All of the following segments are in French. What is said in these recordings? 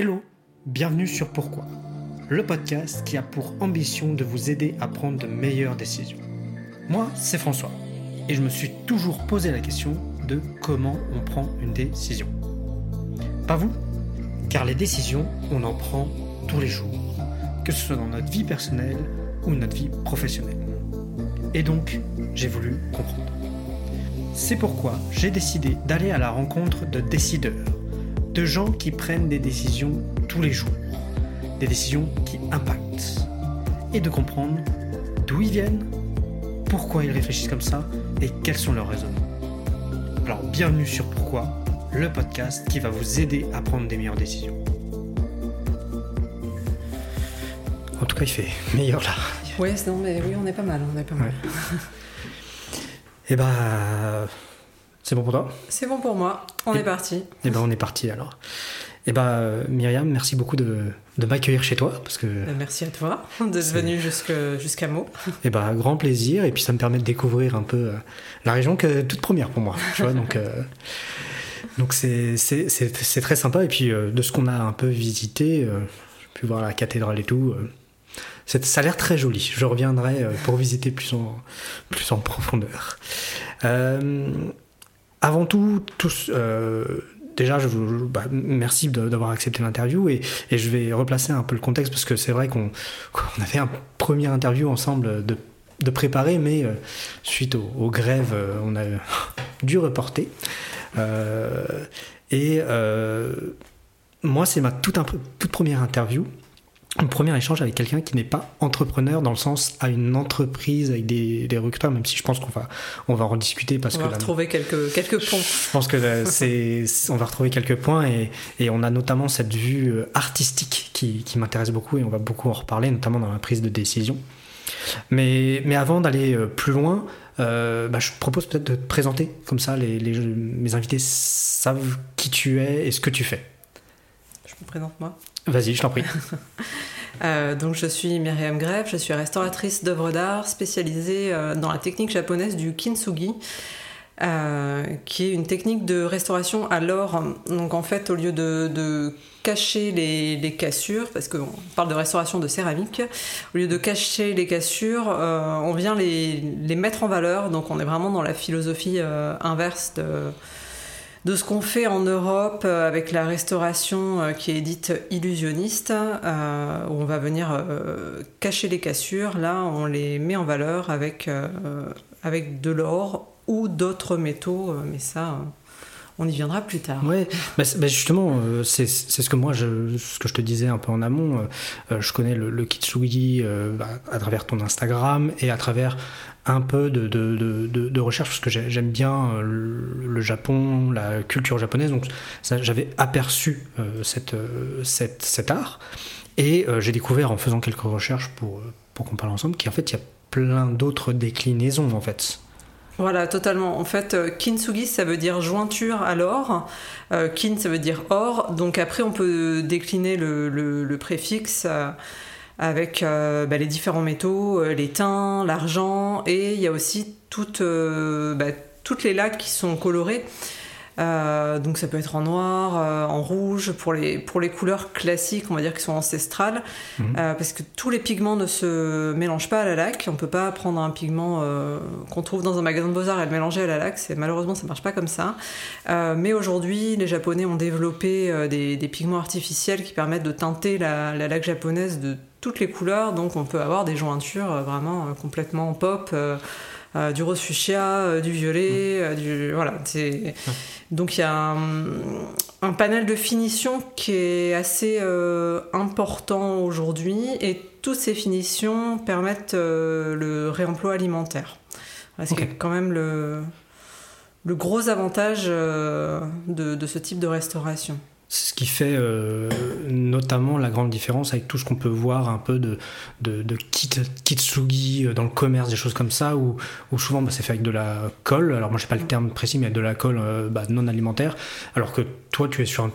Hello, bienvenue sur Pourquoi, le podcast qui a pour ambition de vous aider à prendre de meilleures décisions. Moi, c'est François, et je me suis toujours posé la question de comment on prend une décision. Pas vous Car les décisions, on en prend tous les jours, que ce soit dans notre vie personnelle ou notre vie professionnelle. Et donc, j'ai voulu comprendre. C'est pourquoi j'ai décidé d'aller à la rencontre de décideurs, de gens qui prennent des décisions tous les jours, des décisions qui impactent, et de comprendre d'où ils viennent, pourquoi ils réfléchissent comme ça et quels sont leurs raisonnements. Alors bienvenue sur Pourquoi, le podcast qui va vous aider à prendre des meilleures décisions. En tout cas, il fait meilleur là. Oui, non, mais oui, on est pas mal, on est pas mal. Et bah, c'est bon pour toi? C'est bon pour moi. On Et- est parti. Et ben, on est parti alors. Et bah, Myriam, merci beaucoup de, de m'accueillir chez toi parce que Euh, Merci à toi d'être C'est- venu jusque- jusqu'à Meaux. Et bah, grand plaisir, et puis ça me permet de découvrir un peu euh, la région que toute première pour moi, tu vois, donc euh, donc c'est très sympa, et puis euh, de ce qu'on a un peu visité, euh, j'ai pu voir la cathédrale et tout, ça a l'air très joli, je reviendrai pour visiter plus en, plus en profondeur. Euh, avant tout, tous, euh, déjà, je vous, bah, merci d'avoir accepté l'interview et, et je vais replacer un peu le contexte parce que c'est vrai qu'on qu'on avait un premier interview ensemble de, de préparer, mais euh, suite aux, aux grèves, euh, on a dû reporter. Euh, et euh, moi, c'est ma toute, toute première interview. Un premier échange avec quelqu'un qui n'est pas entrepreneur dans le sens à une entreprise avec des, des recruteurs, même si je pense qu'on va, on va en discuter parce On que va retrouver quelques, quelques ponts. je pense que c'est, on va retrouver quelques points et, et on a notamment cette vue euh, artistique qui, qui m'intéresse beaucoup et on va beaucoup en reparler, notamment dans la prise de décision. Mais, mais avant d'aller euh, plus loin, euh, bah, je propose peut-être de te présenter, comme ça les, les- mes invités savent qui tu es et ce que tu fais. Je me présente moi. Vas-y, je t'en prie. Euh, donc je suis Myriam Greff, je suis restauratrice d'œuvres d'art spécialisée euh, dans la technique japonaise du kintsugi, euh, qui est une technique de restauration à l'or. Donc en fait, au lieu de, cacher les, cassures, parce qu'on parle de restauration de céramique, au lieu de cacher les cassures, on vient les, mettre en valeur. Donc on est vraiment dans la philosophie inverse de de ce qu'on fait en Europe euh, avec la restauration euh, qui est dite illusionniste, euh, où on va venir cacher les cassures. Là, on les met en valeur avec, avec de l'or ou d'autres métaux, mais ça, on y viendra plus tard. Ouais, bah, bah, justement, c'est ce que moi, je, ce que je te disais un peu en amont. je connais le, le kitsugi euh, bah, à travers ton Instagram et à travers un peu de, de, de, recherche parce que j'ai- j'aime bien euh, le, Japon, la culture japonaise. Donc, j'avais aperçu euh, cette, euh, cette, cet art et j'ai découvert en faisant quelques recherches pour, pour qu'on parle ensemble qu'en fait, il y a plein d'autres déclinaisons en fait. Voilà, totalement. En fait, kintsugi, ça veut dire jointure à l'or. Kin, ça veut dire or. Donc après, on peut décliner le, le- préfixe avec euh, bah, les différents métaux, euh, l'étain, l'argent, et il y a aussi toutes, euh, bah, toutes les laques qui sont colorées. Euh, donc ça peut être en noir, euh, en rouge, pour les, pour les couleurs classiques, on va dire qui sont ancestrales, Mhm. Euh, parce que tous les pigments ne se mélangent pas à la laque. On peut pas prendre un pigment qu'on trouve dans un magasin de beaux-arts et le mélanger à la laque. Malheureusement, ça marche pas comme ça. Mais aujourd'hui, les Japonais ont développé des, des pigments artificiels qui permettent de teinter la, la laque japonaise de toutes les couleurs. Donc on peut avoir des jointures euh, vraiment euh, complètement pop. euh, du rose fuchsia, euh, du violet, euh, du voilà. Donc il y a un, un panel de finitions qui est assez important aujourd'hui et toutes ces finitions permettent le réemploi alimentaire. C'est quand même le, le gros avantage de, de ce type de restauration. Ce qui fait euh, notamment la grande différence avec tout ce qu'on peut voir un peu de, de, de kit, kitsugi euh, dans le commerce, des choses comme ça, où, où souvent bah, c'est fait avec de la colle. Alors moi, je sais pas le terme précis, mais de la colle euh, bah, non alimentaire. Alors que toi, tu es sur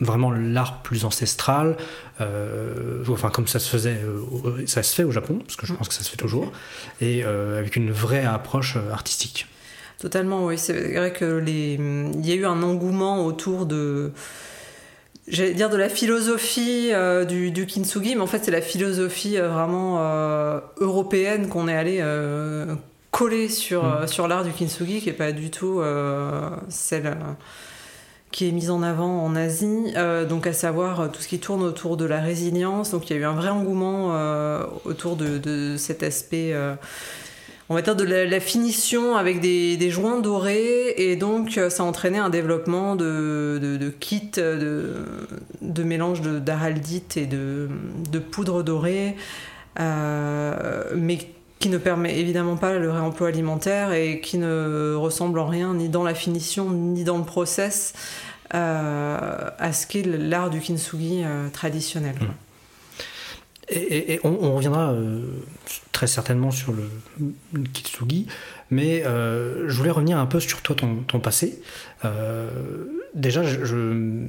vraiment l'art plus ancestral, enfin comme ça se faisait, ça se fait au Japon, parce que je pense que ça se fait toujours, et avec une vraie approche artistique. Totalement, oui. C'est vrai que les... y a eu un engouement autour de j'allais dire de la philosophie du, du, kintsugi, mais en fait c'est la philosophie vraiment européenne qu'on est allé coller sur, mm. sur l'art du kintsugi, qui est pas du tout celle qui est mise en avant en Asie, euh, donc à savoir euh, tout ce qui tourne autour de la résilience. Donc il y a eu un vrai engouement euh, autour de, cet aspect, on va dire de la, finition avec des, joints dorés, et donc ça a entraîné un développement de, de kits, de, de mélange d'araldite et de, poudre dorée, mais qui ne permet évidemment pas le réemploi alimentaire et qui ne ressemble en rien ni dans la finition ni dans le process euh, à ce qu'est l'art du kintsugi euh, traditionnel. Mmh. Et, on, reviendra euh, très certainement sur le, kintsugi, mais je voulais revenir un peu sur toi, ton, passé. déjà, je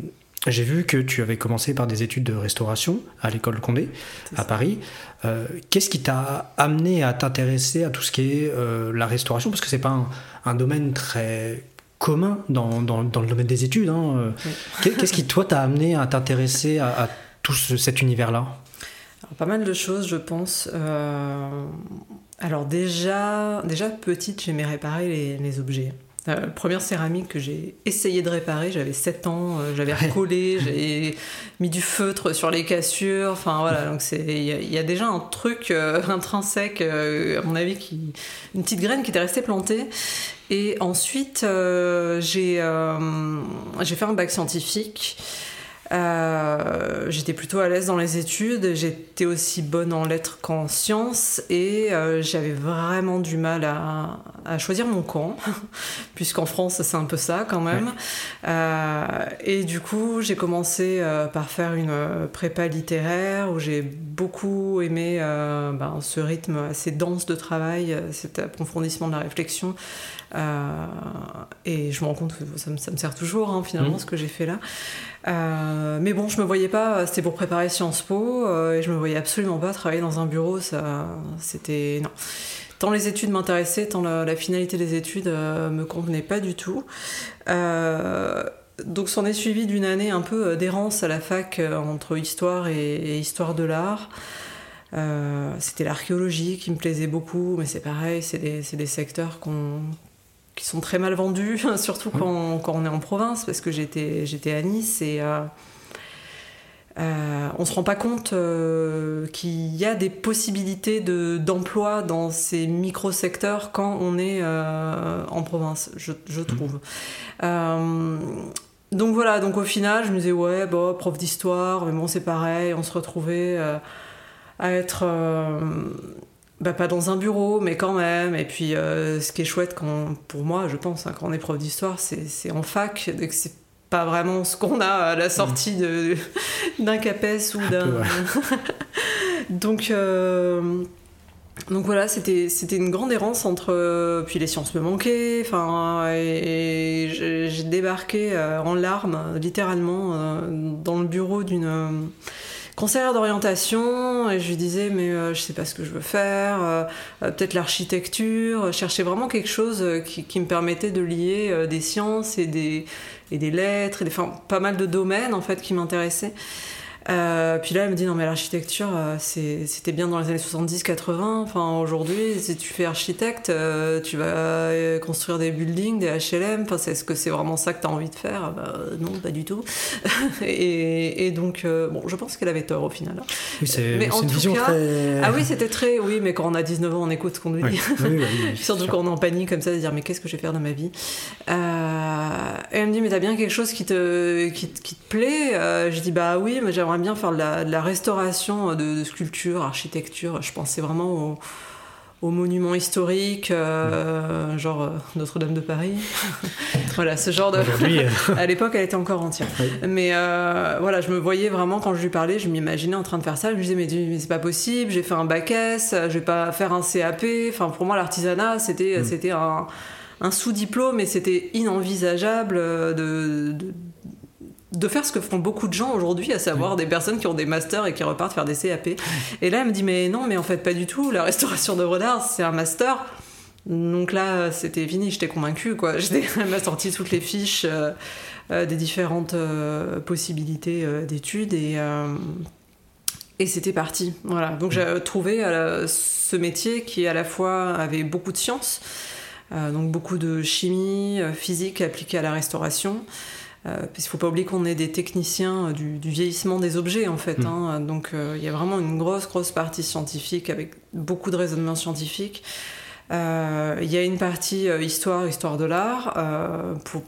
j'ai vu que tu avais commencé par des études de restauration à l'école Condé, à Paris. Euh, qu'est-ce qui t'a amené à t'intéresser à tout ce qui est euh, la restauration? Parce que c'est pas un, domaine très commun dans, dans, le domaine des études. Hein. Qu'est-ce qui, toi, t'a amené à t'intéresser à, tout cet univers-là? Pas mal de choses, je pense. Euh, alors déjà, déjà petite, j'aimais réparer les objets. Euh, première céramique que j'ai essayé de réparer, j'avais 7 ans, euh, j'avais recollé, j'avais mis du feutre sur les cassures, enfin voilà, donc il y, a déjà un truc euh, intrinsèque, à mon avis, qui, une petite graine qui était restée plantée. Et ensuite, j'ai fait un bac scientifique. Euh, j'étais plutôt à l'aise dans les études, j'étais aussi bonne en lettres qu'en sciences et euh, j'avais vraiment du mal à, choisir mon camp, puisqu'en France c'est un peu ça quand même. Euh, et du coup j'ai commencé par faire une prépa littéraire où j'ai beaucoup aimé ben, ce rythme assez dense de travail, cet approfondissement de la réflexion. et je me rends compte que ça me, sert toujours hein, finalement mmh. ce que j'ai fait là. Euh, mais bon, je me voyais pas, c'était pour préparer Sciences Po, euh, et je me voyais absolument pas travailler dans un bureau, ça, c'était, non. Tant les études m'intéressaient, tant la, finalité des études euh, me convenait pas du tout. donc s'en est suivi d'une année un peu d'errance à la fac entre histoire et, histoire de l'art. c'était l'archéologie qui me plaisait beaucoup, mais c'est pareil, c'est des, des, secteurs qu'on qui sont très mal vendus, surtout quand, quand, on est en province, parce que j'étais, j'étais à Nice et euh, euh, on se rend pas compte euh, qu'il y a des possibilités de, d'emploi dans ces micro-secteurs quand on est en province, je, je trouve. donc voilà, donc au final, je me disais, ouais, bon, prof d'histoire, mais bon, c'est pareil, on se retrouvait à être bah, pas dans un bureau, mais quand même. Et puis, euh, ce qui est chouette, quand, pour moi, je pense, hein, quand on est prof d'histoire, c'est en fac. Donc, c'est pas vraiment ce qu'on a à la sortie de d'un CAPES ou d'un. donc, euh, donc voilà, c'était une grande errance entre. Puis les sciences me manquaient. Enfin, et, j'ai débarqué euh, en larmes, littéralement, dans le bureau d'une conseillère d'orientation et je lui disais mais euh, je sais pas ce que je veux faire, euh, euh, peut-être l'architecture, chercher vraiment quelque chose qui, qui, me permettait de lier des sciences et des, et des lettres, et des, enfin, pas mal de domaines en fait qui m'intéressaient. Euh, puis là, elle me dit non, mais l'architecture, euh, c'était bien dans les années 70-80. Enfin, aujourd'hui, si tu fais architecte, euh, tu vas construire des buildings, des HLM. Enfin, est-ce que c'est vraiment ça que tu as envie de faire bah, Non, pas du tout. et, donc, bon, je pense qu'elle avait tort au final. Oui, c'est une vision très. Ah oui, c'était très. Oui, mais quand on a 19 ans, on écoute ce qu'on nous dit. Oui, Surtout quand on est en panique comme ça, de dire mais qu'est-ce que je vais faire de ma vie? Et elle me dit mais t'as bien quelque chose qui te, qui, te plaît? Je dis bah oui, mais j'aimerais bien faire de la, restauration de, sculptures, architecture. Je pensais vraiment aux, monuments historiques, euh, genre euh, Notre-Dame de Paris. voilà, ce genre de. Euh. à l'époque, elle était encore entière. Mais voilà, je me voyais vraiment, quand je lui parlais, je m'imaginais en train de faire ça. Je me disais, mais, mais c'est pas possible, j'ai fait un bac S, je vais pas faire un CAP. Enfin, pour moi, l'artisanat, c'était mm. c'était un, un sous-diplôme et c'était inenvisageable de de faire ce que font beaucoup de gens aujourd'hui, à savoir des personnes qui ont des masters et qui repartent faire des CAP. Et là, elle me dit, mais non, mais en fait, pas du tout. La restauration d'œuvres d'art, c'est un master Donc là, c'était fini, j'étais convaincue, quoi. Elle m'a sorti toutes les fiches des différentes possibilités d'études et, et c'était parti. Voilà. Donc j'ai trouvé ce métier qui à la fois avait beaucoup de sciences, donc beaucoup de chimie, physique appliquée à la restauration. Euh, parce qu'il ne faut pas oublier qu'on est des techniciens euh, du, vieillissement des objets en fait. Mm. Hein. donc euh, il y a vraiment une grosse grosse partie scientifique avec beaucoup de raisonnements scientifiques. Il y a une partie histoire, histoire de l'art pour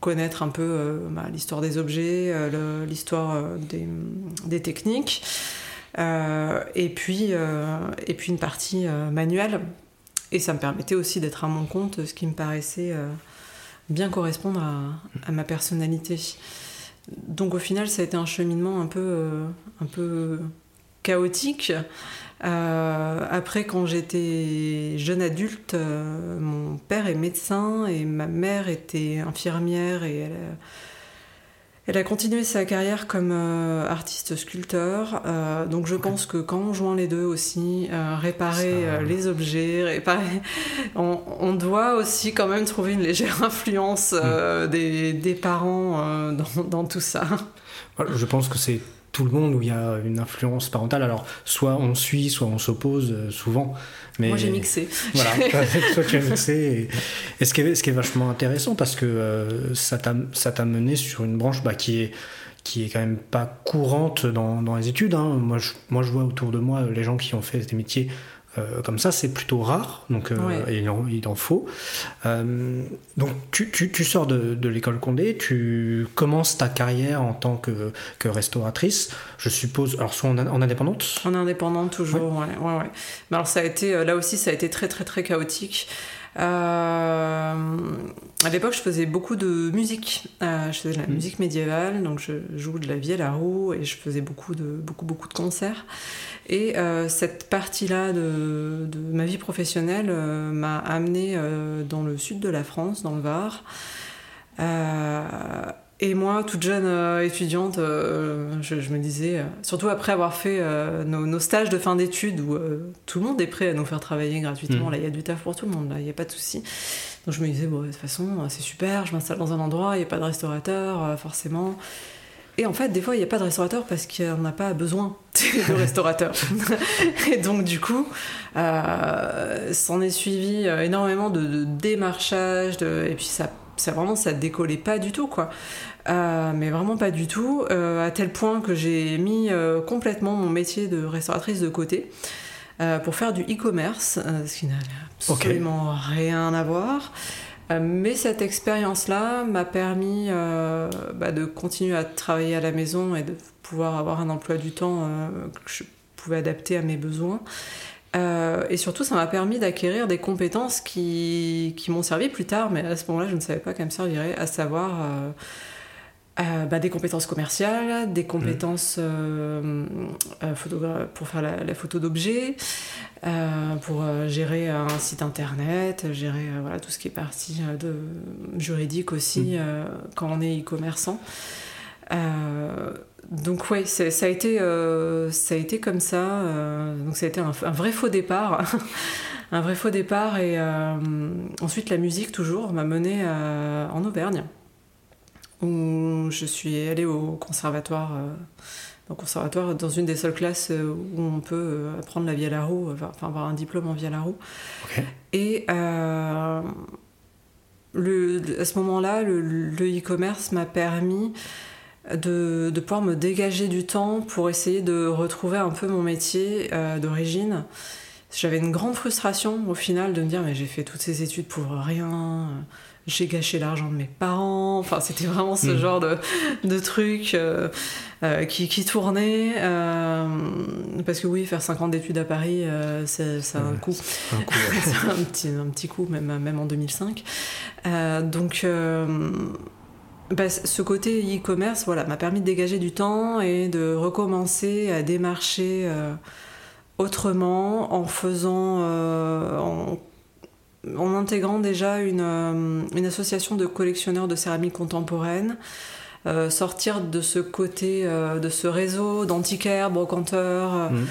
connaître un peu bah, l'histoire des objets, l'histoire des, des, techniques. et, puis, et puis une partie manuelle. Et ça me permettait aussi d'être à mon compte, ce qui me paraissait bien correspondre à, ma personnalité. Donc au final, ça a été un cheminement un peu, euh, un peu chaotique. Euh, après, quand j'étais jeune adulte, euh, mon père est médecin et ma mère était infirmière et elle, elle a continué sa carrière comme euh, artiste sculpteur, euh, donc je pense que quand on joint les deux aussi, euh, réparer les objets, réparer, on, doit aussi quand même trouver une légère influence mm. des, parents dans, dans, tout ça. Je pense que c'est tout le monde où il y a une influence parentale. Alors, soit on suit, soit on s'oppose, souvent. Moi, j'ai mixé. Voilà, toi, tu as mixé. Et, ce, qui est, ce qui est vachement intéressant, parce que euh, ça t'a mené sur une branche bah, qui est qui est quand même pas courante dans, dans les études. Hein. Moi, je, moi, je vois autour de moi les gens qui ont fait des métiers euh, comme ça, c'est plutôt rare, donc euh, il, en, faut. Euh, donc tu, tu, sors de, de l'école Condé, tu commences ta carrière en tant que, que restauratrice, je suppose, alors soit en, en indépendante? En indépendante toujours, ouais. ouais, ouais, Mais alors ça a été, là aussi, ça a été très très très chaotique. À l'époque, je faisais beaucoup de musique. je faisais de la mmh. musique médiévale, donc je joue de la vielle à roue et je faisais beaucoup de, beaucoup, beaucoup de concerts. Et euh, cette partie-là de, ma vie professionnelle euh, m'a amenée euh, dans le sud de la France, dans le Var. Et moi, toute jeune étudiante, je, me disais, surtout après avoir fait nos, stages de fin d'études où tout le monde est prêt à nous faire travailler gratuitement, mmh. là il y a du taf pour tout le monde, là il n'y a pas de souci. Donc je me disais, bon, de toute façon, c'est super, je m'installe dans un endroit, il n'y a pas de restaurateur, forcément. Et en fait, des fois, il n'y a pas de restaurateur parce qu'on n'a pas besoin de restaurateur. et donc, du coup, euh, s'en est suivi euh, énormément de, démarchage, et puis ça, ça vraiment, ça décollait pas du tout, quoi. Euh, mais vraiment pas du tout, à tel point que j'ai mis complètement mon métier de restauratrice de côté pour faire du e-commerce, ce qui n'a absolument rien à voir. Euh, mais cette expérience-là m'a permis euh, bah, de continuer à travailler à la maison et de pouvoir avoir un emploi du temps euh, que je pouvais adapter à mes besoins. Et surtout, ça m'a permis d'acquérir des compétences qui, qui m'ont servi plus tard, mais à ce moment-là, je ne savais pas qu'elles me serviraient, à savoir bah, des compétences commerciales, des compétences pour faire la, la photo d'objets, euh, pour euh, gérer un site internet, gérer euh, voilà, tout ce qui est partie de juridique aussi mm. quand on est e-commerçant. Donc ouais, ça a, été, ça a été comme ça. donc ça a été un, vrai faux départ. un vrai faux départ. Et ensuite la musique toujours m'a mené en Auvergne. Où je suis allée au conservatoire au conservatoire dans une des seules classes euh, où on peut euh, apprendre la vielle à roue, enfin avoir un diplôme en vielle à roue. Et euh, le, à ce moment-là, le e-commerce m'a permis de, de, pouvoir me dégager du temps pour essayer de retrouver un peu mon métier d'origine. J'avais une grande frustration au final de me dire mais j'ai fait toutes ces études pour rien j'ai gâché l'argent de mes parents. Enfin, c'était vraiment ce hmm. genre de, de truc euh, euh, qui, qui, tournait. Euh, parce que oui, faire 5 ans d'études à Paris, ça, a un coût. C'est un, petit, un petit coup, même, même en 2005. donc, bah, ce côté e-commerce voilà, m'a permis de dégager du temps et de recommencer à démarcher autrement en faisant, en en intégrant déjà euh, une, association de collectionneurs de céramique contemporaine, euh, sortir de ce côté, euh, de ce réseau d'antiquaires, brocanteurs, mmh.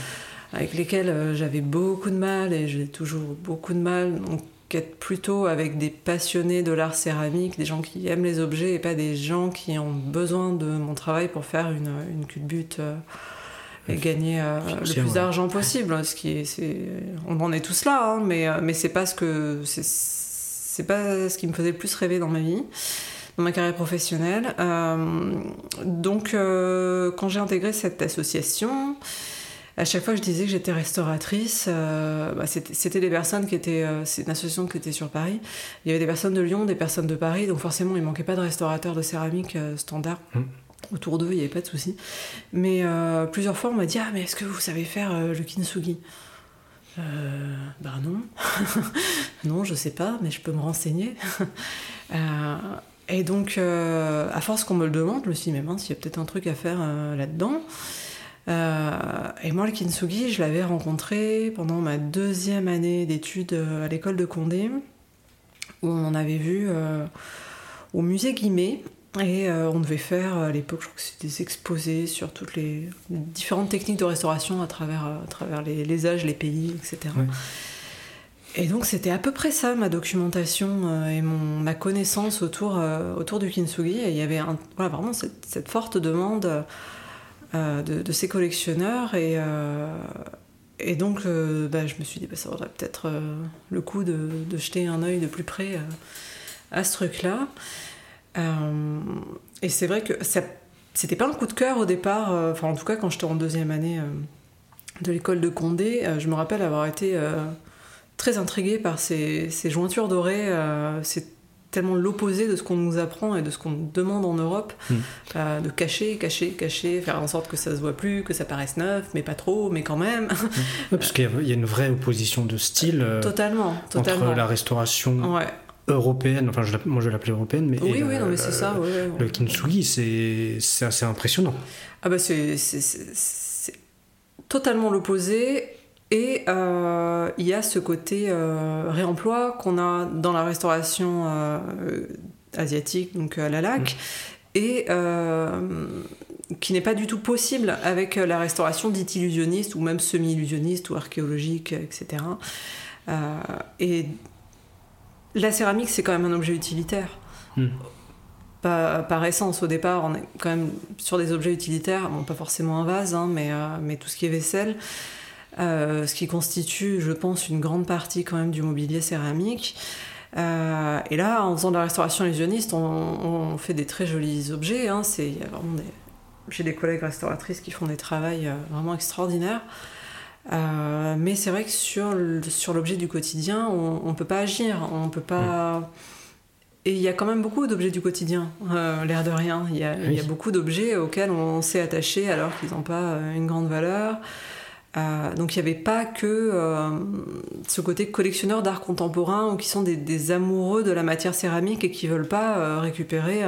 avec lesquels j'avais beaucoup de mal et j'ai toujours beaucoup de mal. Donc, être plutôt avec des passionnés de l'art céramique, des gens qui aiment les objets et pas des gens qui ont besoin de mon travail pour faire une, une culbute euh, et gagner euh, le plus d'argent possible. Ce qui est, on en est tous là, hein, mais, mais c'est pas ce que c'est pas ce qui me faisait le plus rêver dans ma vie dans ma carrière professionnelle. donc, quand j'ai intégré cette association, à chaque fois que je disais que j'étais restauratrice, euh, bah, c'était des personnes qui étaient. Euh, c'est une association qui était sur Paris. Il y avait des personnes de Lyon, des personnes de Paris, donc forcément, il manquait pas de restaurateurs de céramique euh, standard. Mmh. Autour d'eux, il n'y avait pas de souci. Mais plusieurs fois, on m'a dit Ah, mais est-ce que vous savez faire le kintsugi? Euh, bah non, non, je sais pas, mais je peux me renseigner. et donc, à force qu'on me le demande, je me suis dit, mais mince, il y a peut-être un truc à faire là-dedans. Euh, et moi, le kintsugi, je l'avais rencontré pendant ma deuxième année d'études euh, à l'école de Condé, où on avait vu euh, au musée Guimet. Et on devait faire à l'époque, je crois que c'était des exposés sur toutes les, différentes techniques de restauration à travers, à travers les, âges, les pays, etc. Et donc c'était à peu près ça ma documentation et mon, ma connaissance autour, autour du kintsugi. Et il y avait un, voilà, vraiment cette, cette forte demande euh, de, ces collectionneurs. Et, euh, donc, euh, bah, je me suis dit, bah, ça vaudrait peut-être le coup de, jeter un œil de plus près à ce truc-là. et c'est vrai que ça, c'était pas un coup de cœur au départ, enfin, en tout cas, quand j'étais en deuxième année de l'école de Condé, je me rappelle avoir été très intriguée par ces, jointures dorées. Tellement l'opposé de ce qu'on nous apprend et de ce qu'on demande en Europe, hmm. euh, de cacher, cacher, cacher, faire en sorte que ça se voit plus, que ça paraisse neuf, mais pas trop, mais quand même. parce qu'il y a une vraie opposition de style euh, totalement, totalement. entre la restauration européenne, enfin je moi je l'appelais européenne, mais oui, oui, non, mais c'est ça. le kintsugi, c'est assez impressionnant. Ah bah c'est totalement l'opposé et euh, il y a ce côté euh, réemploi qu'on a dans la restauration euh, asiatique, donc à la lac, mm. et qui n'est pas du tout possible avec la restauration dite illusionniste ou même semi-illusionniste ou archéologique, etc. et la céramique, c'est quand même un objet utilitaire. Mm. par essence, au départ, on est quand même sur des objets utilitaires, bon, pas forcément un vase, hein, mais, mais tout ce qui est vaisselle. Euh, ce qui constitue, je pense, une grande partie quand même du mobilier céramique. Euh, et là, en faisant de la restauration illusionniste, on, fait des très jolis objets. Hein. C'est, j'ai des collègues restauratrices qui font des travaux euh, vraiment extraordinaires. mais c'est vrai que sur, sur l'objet du quotidien, on ne peut pas agir, on peut pas. Mm. Et il y a quand même beaucoup d'objets du quotidien, l'air de rien. Il y, a, il y, a, beaucoup d'objets auxquels on s'est attaché alors qu'ils n'ont pas une grande valeur. Euh, donc il n'y avait pas que euh, ce côté collectionneur d'art contemporain ou qui sont des, amoureux de la matière céramique et qui veulent pas euh, récupérer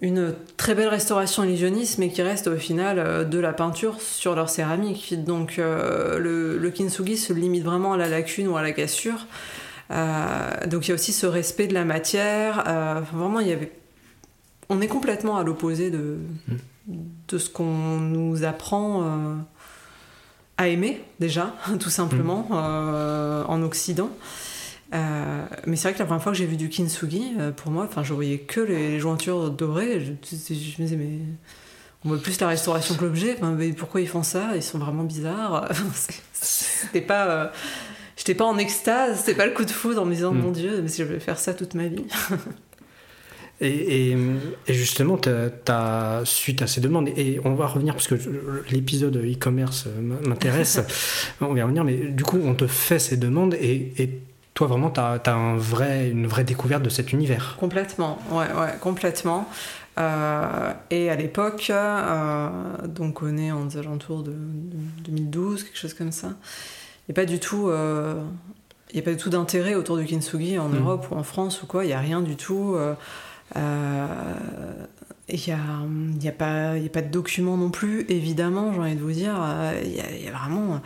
une très belle restauration illusionniste mais qui reste au final de la peinture sur leur céramique. Donc le, le, kintsugi se limite vraiment à la lacune ou à la cassure. donc il y a aussi ce respect de la matière. vraiment il y avait... On est complètement à l'opposé de, mm. de ce qu'on nous apprend à aimer déjà, tout simplement, mm. euh, en Occident. Euh, mais c'est vrai que la première fois que j'ai vu du kintsugi, euh, pour moi, enfin, je voyais que les jointures dorées. Je, me disais, mais on voit plus la restauration que l'objet. mais pourquoi ils font ça? Ils sont vraiment bizarres. C'était pas. J'étais pas en extase, c'était pas le coup de foudre en me disant, mm. mon Dieu, mais je vais faire ça toute ma vie. Et, justement, as, suite à ces demandes, et on va revenir parce que l'épisode e-commerce m'intéresse, on va revenir, mais du coup, on te fait ces demandes et, toi, vraiment, tu as, un vrai, une vraie découverte de cet univers. Complètement, ouais, ouais, complètement. Euh, et à l'époque, euh, donc on est en alentours de, 2012, quelque chose comme ça, il n'y a pas du tout. Euh, il n'y a pas du tout d'intérêt autour du kintsugi en mm. Europe ou en France ou quoi, il n'y a rien du tout. Il n'y a, y a, pas, y a pas de documents non plus, évidemment, j'ai envie de vous dire. Il y, a vraiment.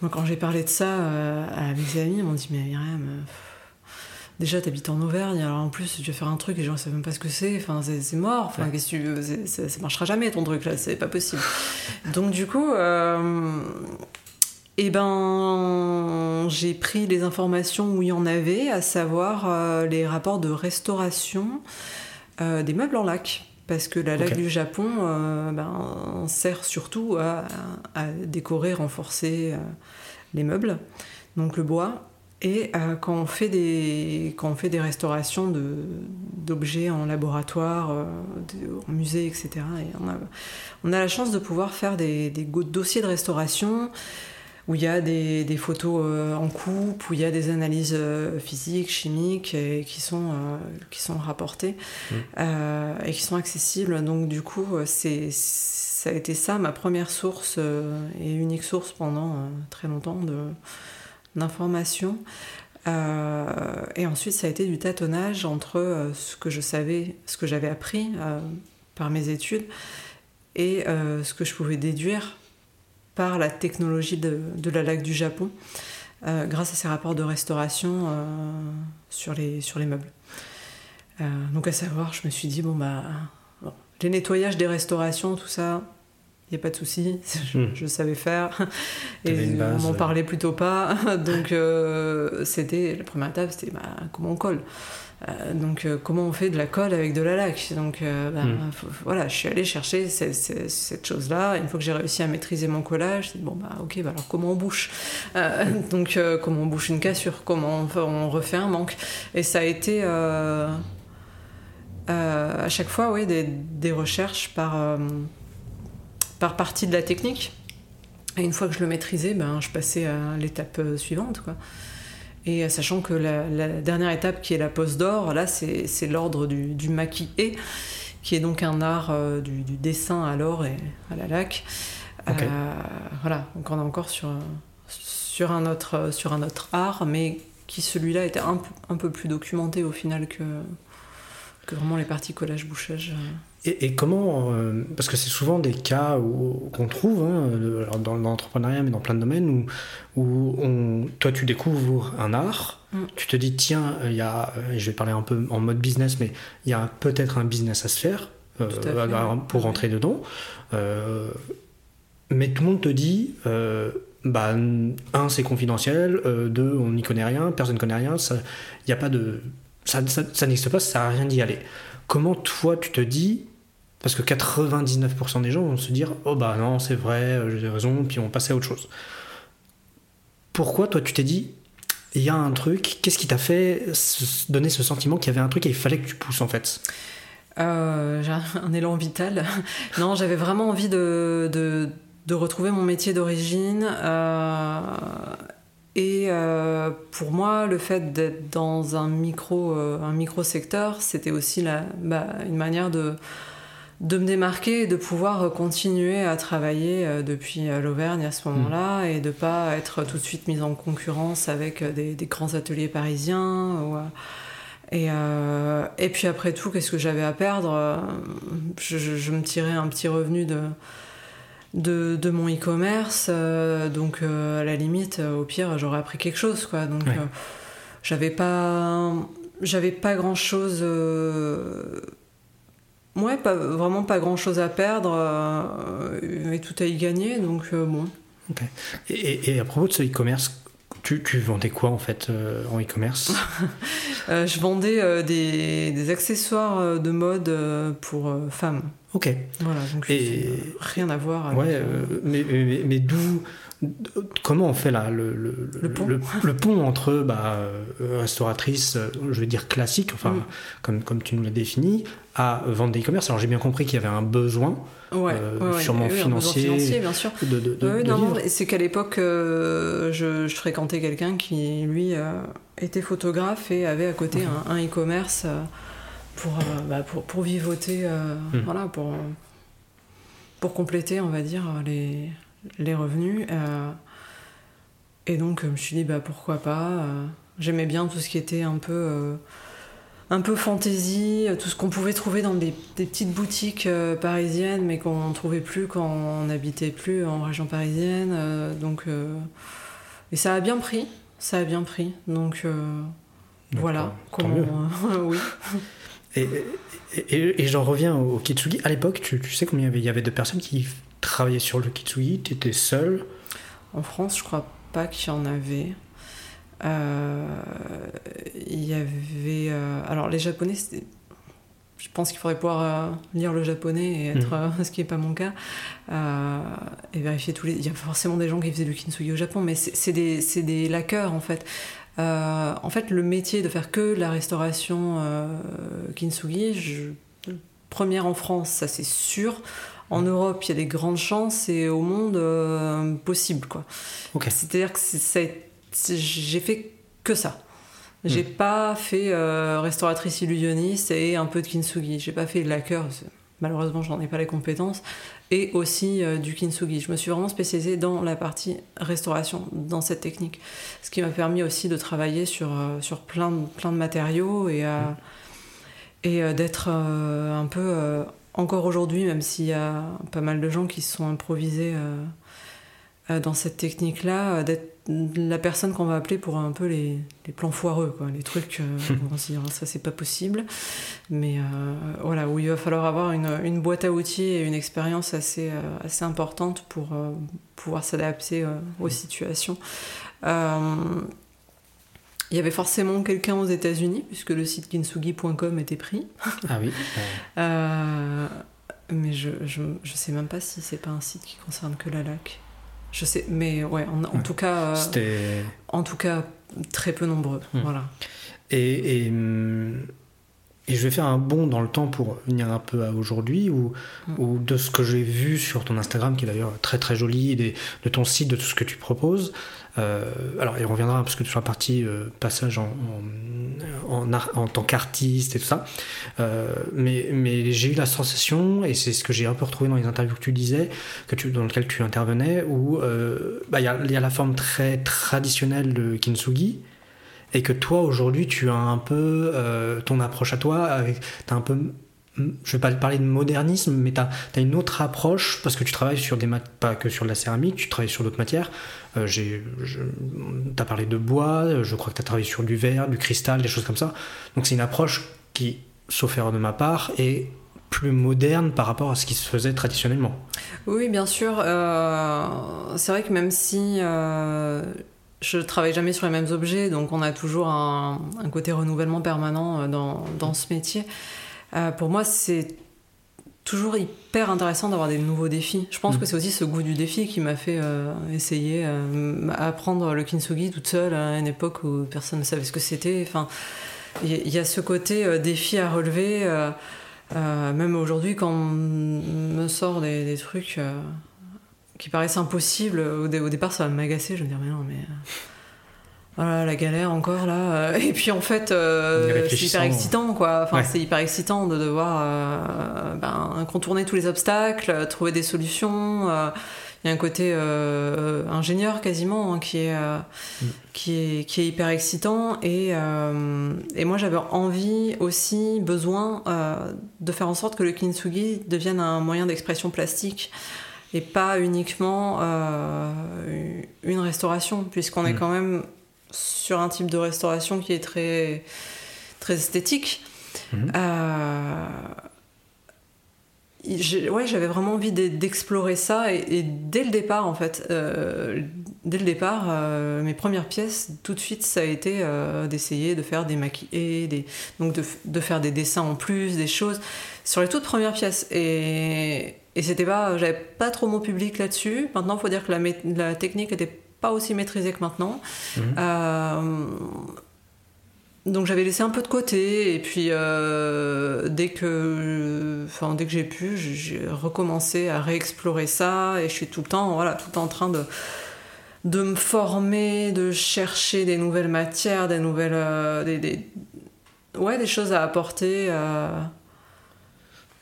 Moi, quand j'ai parlé de ça euh, à mes amis, ils m'ont dit Mais Myriam, euh, déjà, t'habites en Auvergne, alors en plus, tu vas faire un truc et les gens ne savent même pas ce que c'est. Enfin, c'est mort. Enfin, qu'est-ce que tu, ça, marchera jamais ton truc là, c'est pas possible. Donc, du coup. Euh, Eh ben, j'ai pris les informations où il y en avait, à savoir les rapports de restauration des meubles en lac parce que la laque du Japon ben, sert surtout à, décorer, renforcer les meubles, donc le bois. Et euh, quand, on fait des, quand on fait des restaurations d'objets en laboratoire, euh, en musée, etc., et on, a, on, a, la chance de pouvoir faire des, des, dossiers de restauration où il y a des, des photos euh, en coupe, où il y a des analyses physiques, chimiques et qui, sont, qui sont rapportées mmh. et qui sont accessibles. Donc du coup, c'est ça a été ça ma première source et unique source pendant très longtemps de d'informations. Euh, et ensuite, ça a été du tâtonnage entre euh, ce que je savais, ce que j'avais appris euh, par mes études et ce que je pouvais déduire par la technologie de, la laque du Japon grâce à ces rapports de restauration sur, les, sur les meubles. donc à savoir, je me suis dit, bon bah, les nettoyages des restaurations, tout ça, il n'y a pas de souci, hmm. je, savais faire. Et on m'en parlait plutôt pas. Donc, euh, c'était la première étape, c'était bah, comment on colle? Euh, donc, euh, comment on fait de la colle avec de la laque Donc, bah, hmm. voilà, je suis allée chercher cette, chose-là. Une fois que j'ai réussi à maîtriser mon collage, je dit, bon, bah, ok, bah, alors comment on bouche Donc, comment on bouche une cassure Comment on, refait un manque Et ça a été. à chaque fois, oui, des, des recherches par par partie de la technique. Et une fois que je le maîtrisais, ben, je passais à l'étape euh, suivante. Quoi. Et euh, sachant que la, dernière étape qui est la pose d'or, là c'est l'ordre du, du maquillé, qui est donc un art euh, du, dessin à l'or et à la laque. voilà, donc on est encore sur, sur, un autre, sur un autre art, mais qui celui-là était un, un, peu plus documenté au final que, que vraiment les parties collage-bouchage. Et, comment, euh, parce que c'est souvent des cas qu'on trouve hein, dans, l'entrepreneuriat, mais dans plein de domaines, où, où on, toi tu découvres un art, mm. tu te dis tiens, il y a, je vais parler un peu en mode business, mais il y a peut-être un business à se faire euh, pour rentrer dedans. Euh, mais tout le monde te dit, bah, un c'est confidentiel, deux on n'y connaît rien, personne ne connaît rien, il n'y a pas de, ça, ça n'existe pas, ça sert à rien d'y aller. Comment toi tu te dis, parce que 99% des gens vont se dire Oh bah non, c'est vrai, euh, j'ai raison, puis on va à autre chose. Pourquoi toi tu t'es dit Il y a un truc, qu'est-ce qui t'a fait donner ce sentiment qu'il y avait un truc et il fallait que tu pousses en fait? Euh, J'ai un élan vital. non, j'avais vraiment envie de, de, retrouver mon métier d'origine. Euh, et pour moi, le fait d'être dans un micro, un micro secteur, c'était aussi la, bah, une manière de de me démarquer et de pouvoir continuer à travailler euh, depuis euh, l'Auvergne à ce moment-là mm. et de pas être tout de suite mise en concurrence avec euh, des, grands ateliers parisiens. et, et puis après tout, qu'est-ce que j'avais à perdre? Je, me tirais un petit revenu de, de, mon e-commerce, donc à la limite, au pire, j'aurais appris quelque chose. Quoi. Donc j'avais pas, j'avais pas grand-chose Ouais, pas, vraiment pas grand chose à perdre euh, et tout à y gagner, donc euh, bon. Et, et, à propos de ce e-commerce, tu, tu, vendais quoi en fait euh, en e-commerce? Je vendais des, des, accessoires de mode pour femmes. Ok. Voilà, donc et... rien à voir avec. Ouais, mais, mais, mais d'où Comment on fait là le, le, le, pont. le, pont entre bah, euh, restauratrice, euh, je veux dire classique, enfin mm. comme, comme tu nous l'as défini, à vendre des e-commerce? Alors j'ai bien compris qu'il y avait un besoin, euh, sûrement financier, bien sûr. De, de, non, c'est qu'à l'époque, je, fréquentais quelqu'un qui, lui, était photographe et avait à côté un, e-commerce pour, bah, pour, pour, vivoter, mm. voilà, pour, pour compléter, on va dire, les les revenus. Euh, et donc, je me suis dit, bah, pourquoi pas. Euh, j'aimais bien tout ce qui était un peu, euh, un peu fantaisie, tout ce qu'on pouvait trouver dans des, petites boutiques parisiennes, mais qu'on ne trouvait plus quand on n'habitait plus en région parisienne. donc, et ça a bien pris. Ça a bien pris. Donc, voilà. Comment, oui. Et, et, j'en reviens au Kitsugi. À l'époque, tu, tu, sais combien il y avait, il y avait de personnes qui travailler sur le Kitsugi Tu étais seul en France, je crois pas qu'il y en avait. Il y avait. alors, les Japonais, je pense qu'il faudrait pouvoir lire le japonais et être, mmh. ce qui n'est pas mon cas, et vérifier tous les. Il y a forcément des gens qui faisaient du kintsugi au Japon, mais c'est des, des laqueurs en fait. Euh, en fait, le métier de faire que la restauration euh, kintsugi, je, première en France, ça c'est sûr. En Europe, il y a des grandes chances et au monde, euh, possible. quoi. C'est-à-dire que j'ai fait que ça. J'ai hmm. pas fait restauratrice illusionniste et un peu de kintsugi. J'ai pas fait lacquer, malheureusement, j'en ai pas les compétences et aussi euh, du kintsugi. Je me suis vraiment spécialisée dans la partie restauration, dans cette technique. Ce qui m'a permis aussi de travailler sur, euh, sur plein, de, plein de matériaux et, euh, et d'être un peu, encore aujourd'hui, même s'il y a pas mal de gens qui se sont improvisés dans cette technique-là, d'être la personne qu'on va appeler pour un peu les, plans foireux, quoi, les trucs, euh, on va se dire ça c'est pas possible, mais euh, voilà, où il va falloir avoir une, boîte à outils et une expérience assez, euh, assez importante pour pouvoir s'adapter aux situations. Il y avait forcément quelqu'un aux États-Unis, puisque le site kinsugi.com était pris. Ah oui. mais je, je, je, sais même pas si c'est pas un site qui concerne que la lac. Je sais, mais ouais, en, tout cas, euh, en tout cas, très peu nombreux. Hmm. Voilà. Et, et, et, je vais faire un bond dans le temps pour venir un peu à aujourd'hui, ou, ou de ce que j'ai vu sur ton Instagram, qui est d'ailleurs très très joli, de ton site, de tout ce que tu proposes. Euh, alors, il reviendra parce que sur la partie euh, passage en, en, en, tant qu'artiste et tout ça. Euh, mais mais j'ai eu la sensation, et c'est ce que j'ai un peu retrouvé dans les interviews que tu disais, que tu, dans lesquelles tu intervenais, où bah, il y, a, y, a, la forme très traditionnelle de kintsugi, et que toi aujourd'hui tu as un peu ton approche à toi, avec, as un peu je vais pas parler de modernisme, mais tu as, une autre approche parce que tu travailles sur des pas que sur la céramique, tu travailles sur d'autres matières. Euh, tu as parlé de bois, je crois que tu as travaillé sur du verre, du cristal, des choses comme ça. Donc c'est une approche qui, sauf erreur de ma part, est plus moderne par rapport à ce qui se faisait traditionnellement. Oui, bien sûr. Euh, c'est vrai que même si euh, je travaille jamais sur les mêmes objets, donc on a toujours un, côté renouvellement permanent dans, dans ce métier. Euh, pour moi, c'est toujours hyper intéressant d'avoir des nouveaux défis. Je pense mm. que c'est aussi ce goût du défi qui m'a fait euh, essayer euh, apprendre le kintsugi toute seule à une époque où personne ne savait ce que c'était. Enfin, il y, a ce côté défi à relever. même aujourd'hui, quand on me sort des, trucs qui paraissent impossibles, au, au, départ ça va m'agacer. Je me dire, mais non, mais voilà la galère encore là euh, et puis en fait euh, c'est hyper excitant quoi enfin c'est hyper excitant de devoir euh, ben, contourner tous les obstacles trouver des solutions il y a un côté ingénieur quasiment hein, qui est mm. qui est qui est hyper excitant et et moi j'avais envie aussi besoin de faire en sorte que le kintsugi devienne un moyen d'expression plastique et pas uniquement une restauration puisqu'on est mm. quand même sur un type de restauration qui est très, très esthétique. Mhm. Euh, ouais, j'avais vraiment envie d'explorer ça et, dès le départ en fait, euh, dès le départ, euh, mes premières pièces, tout de suite, ça a été d'essayer de faire des maquillés, des, donc de, de, faire des dessins en plus, des choses sur les toutes premières pièces et, et c'était pas, j'avais pas trop mon public là-dessus. Maintenant, il faut dire que la, la technique était pas aussi maîtrisé que maintenant. Mhm. Euh, donc j'avais laissé un peu de côté et puis euh, dès que, enfin dès que j'ai pu, j'ai recommencé à réexplorer ça et je suis tout le temps, voilà, tout en train de de me former, de chercher des nouvelles matières, des nouvelles, euh, des, ouais, des choses à apporter à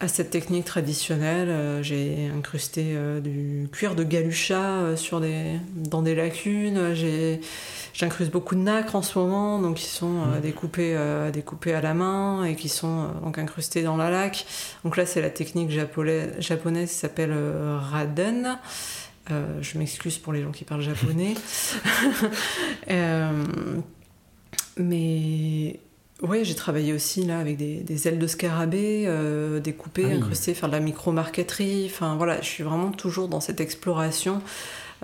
cette technique traditionnelle. Euh, j'ai incrusté euh, du cuir de galucha euh, sur des, dans des lacunes. J'incruste beaucoup de nacre en ce moment, donc qui sont découpés, découpés à la main et qui sont donc incrustés dans la laque. Donc là, c'est la technique japonaise, japonaise qui s'appelle Raden. je m'excuse pour les gens qui parlent japonais. mais Oui, j'ai travaillé aussi là avec des, ailes de scarabée euh, découpées, ah incrustées, faire de la micro-marqueterie. Enfin voilà, je suis vraiment toujours dans cette exploration,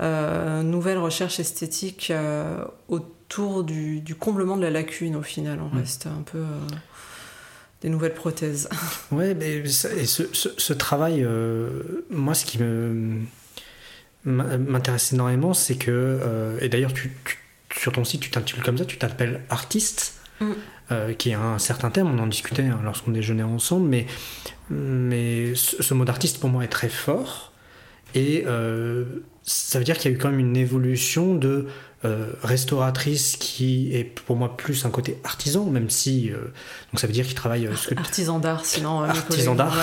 euh, nouvelle recherche esthétique euh, autour du, comblement de la lacune au final. On reste un peu des nouvelles prothèses. Ouais, mais et ce, travail, moi ce qui m'intéresse énormément, c'est que, et d'ailleurs sur ton site tu t'intitules comme ça, tu t'appelles artiste. Mm. Euh, qui est un certain terme, on en discutait hein, lorsqu'on déjeunait ensemble, mais, mais ce, mot d'artiste pour moi est très fort. Et euh, ça veut dire qu'il y a eu quand même une évolution de euh, restauratrice qui est pour moi plus un côté artisan, même si. donc ça veut dire qu'il travaille. Ce Artisan d'art, sinon. artisan d'art.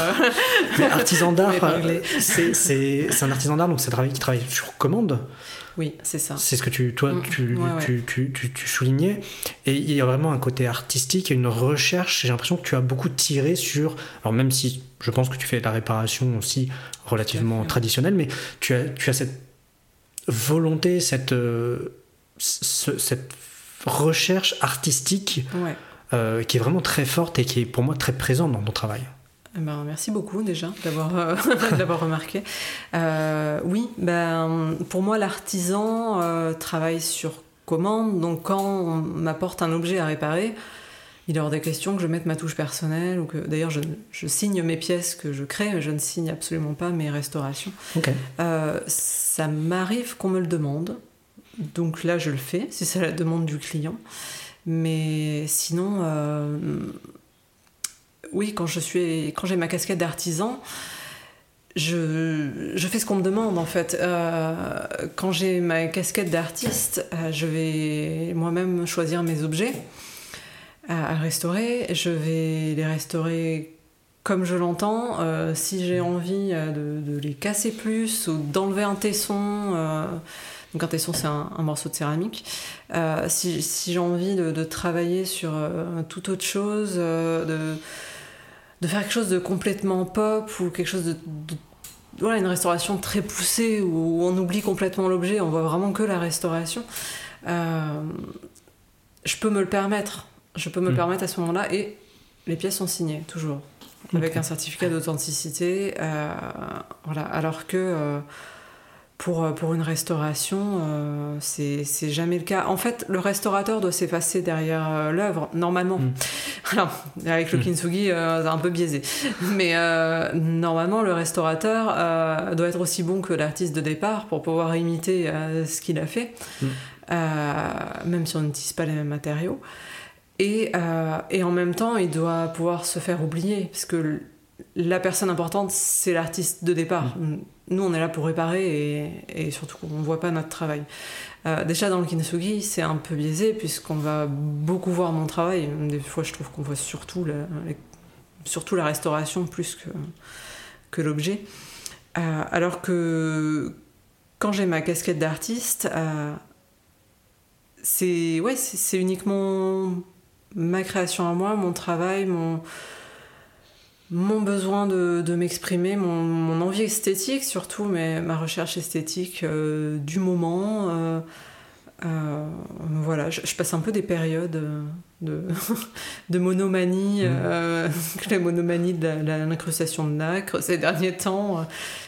artisan d'art, c'est un artisan d'art, donc c'est un travail qui travaille sur commande. Oui, c'est ça. C'est ce que tu, toi, mm. tu, tu, tu, tu, soulignais. Et il y a vraiment un côté artistique et une recherche. J'ai l'impression que tu as beaucoup tiré sur. Alors, même si je pense que tu fais de la réparation aussi relativement traditionnelle, mais tu as, tu as cette volonté, cette, euh, cette recherche artistique euh, qui est vraiment très forte et qui est pour moi très présente dans ton travail. Eh ben, merci beaucoup déjà d'avoir euh, remarqué. Euh, oui, ben, pour moi l'artisan euh, travaille sur commande, donc quand on m'apporte un objet à réparer, il est hors des questions que je mette ma touche personnelle ou que d'ailleurs je, je, signe mes pièces que je crée, mais je ne signe absolument pas mes restaurations. ça m'arrive qu'on me le demande, donc là je le fais si c'est la demande du client, mais sinon oui, quand je suis, quand j'ai ma casquette d'artisan, je, fais ce qu'on me demande en fait. Euh, quand j'ai ma casquette d'artiste, euh, je vais moi-même choisir mes objets à, restaurer. Je vais les restaurer comme je l'entends. Euh, si j'ai envie de, les casser plus ou d'enlever un tesson. donc un tesson c'est un, morceau de céramique. si, j'ai envie de, travailler sur toute autre chose, de, de faire quelque chose de complètement pop ou quelque chose de, voilà une restauration très poussée où on oublie complètement l'objet, on voit vraiment que la restauration. Euh, je peux me le permettre. Je peux me le hmm. permettre à ce moment-là et les pièces sont signées toujours avec un certificat d'authenticité. Euh, voilà, alors que euh, pour, euh, pour une restauration, euh, c'est jamais le cas. En fait, le restaurateur doit s'effacer derrière euh, l'œuvre, normalement. Mm. Alors, avec le mm. kintsugi, c'est un peu biaisé. Mais normalement, le restaurateur doit être aussi bon que l'artiste de départ pour pouvoir imiter ce qu'il a fait, mm. même si on n'utilise pas les mêmes matériaux. Et, et, en même temps, il doit pouvoir se faire oublier, parce que la personne importante, c'est l'artiste de départ nous, on est là pour réparer et, surtout on ne voit pas notre travail. Euh, déjà, dans le kintsugi, c'est un peu biaisé puisqu'on va beaucoup voir mon travail. Des fois, je trouve qu'on voit surtout la, surtout la restauration plus que, que l'objet. Euh, alors que quand j'ai ma casquette d'artiste, euh, c'est ouais, c'est uniquement ma création à moi, mon travail, mon mon besoin de, m'exprimer, mon, envie esthétique surtout, mais ma recherche esthétique euh, du moment. Euh, euh, voilà, je, passe un peu des périodes de, de monomanie, mmh. la monomanie de l'incrustation de nacre ces derniers temps.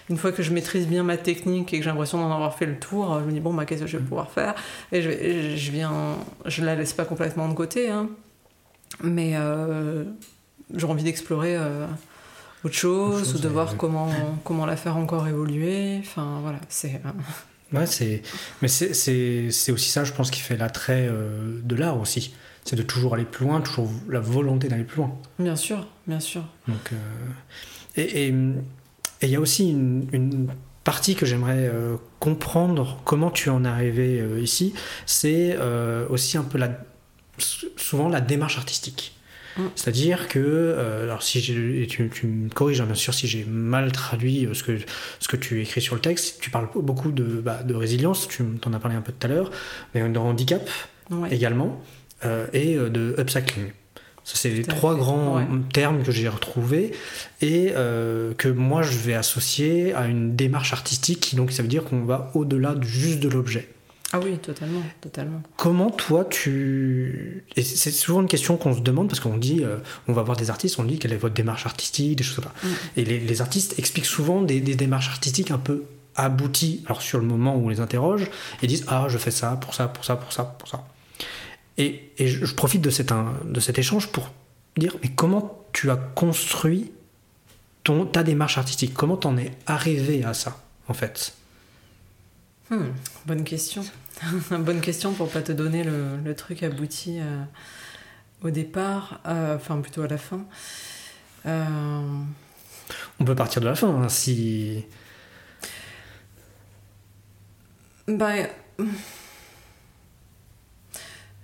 Une fois que je maîtrise bien ma technique et que j'ai l'impression d'en avoir fait le tour, je me dis bon, bah, qu'est-ce que je vais mmh. pouvoir faire? Et je, je, viens, je la laisse pas complètement de côté, hein, mais j'ai envie d'explorer euh, autre chose, ou de voir comment, comment la faire encore évoluer. Enfin, voilà, c'est. Euh, ouais, c'est. Mais c'est aussi ça, je pense, qui fait l'attrait euh, de l'art aussi. C'est de toujours aller plus loin, toujours la volonté d'aller plus loin. Bien sûr, bien sûr. Donc, et il y a aussi une, une partie que j'aimerais comprendre comment tu en es arrivé ici, c'est aussi un peu la, souvent la démarche artistique. Mm. C'est-à-dire que, euh, alors si tu, tu, me corriges hein, bien sûr si j'ai mal traduit euh, ce que, ce que tu écris sur le texte, tu parles beaucoup de, bah, de résilience, tu t'en as parlé un peu tout à l'heure, mais de handicap également, euh, et de upcycling. Ça, c'est les trois grands termes que j'ai retrouvés et que moi je vais associer à une démarche artistique qui donc ça veut dire qu'on va au-delà juste de l'objet. Ah oui, totalement, totalement. Comment toi tu... Et c'est souvent une question qu'on se demande parce qu'on dit, euh, on va voir des artistes, on dit quelle est votre démarche artistique, des choses comme ça. Mm. Et les, artistes expliquent souvent des, démarches artistiques un peu abouties, alors sur le moment où on les interroge, et disent, ah je fais ça, pour ça, pour ça, pour ça, pour ça. Et, et je, je, profite de, cet, de cet échange pour dire, mais comment tu as construit ton, ta démarche artistique? Comment t'en es arrivé à ça, en fait? Hmm, Bonne question. bonne question pour pas te donner le, truc abouti euh, au départ, euh, enfin plutôt à la fin. Euh, On peut partir de la fin, hein, si... Ben...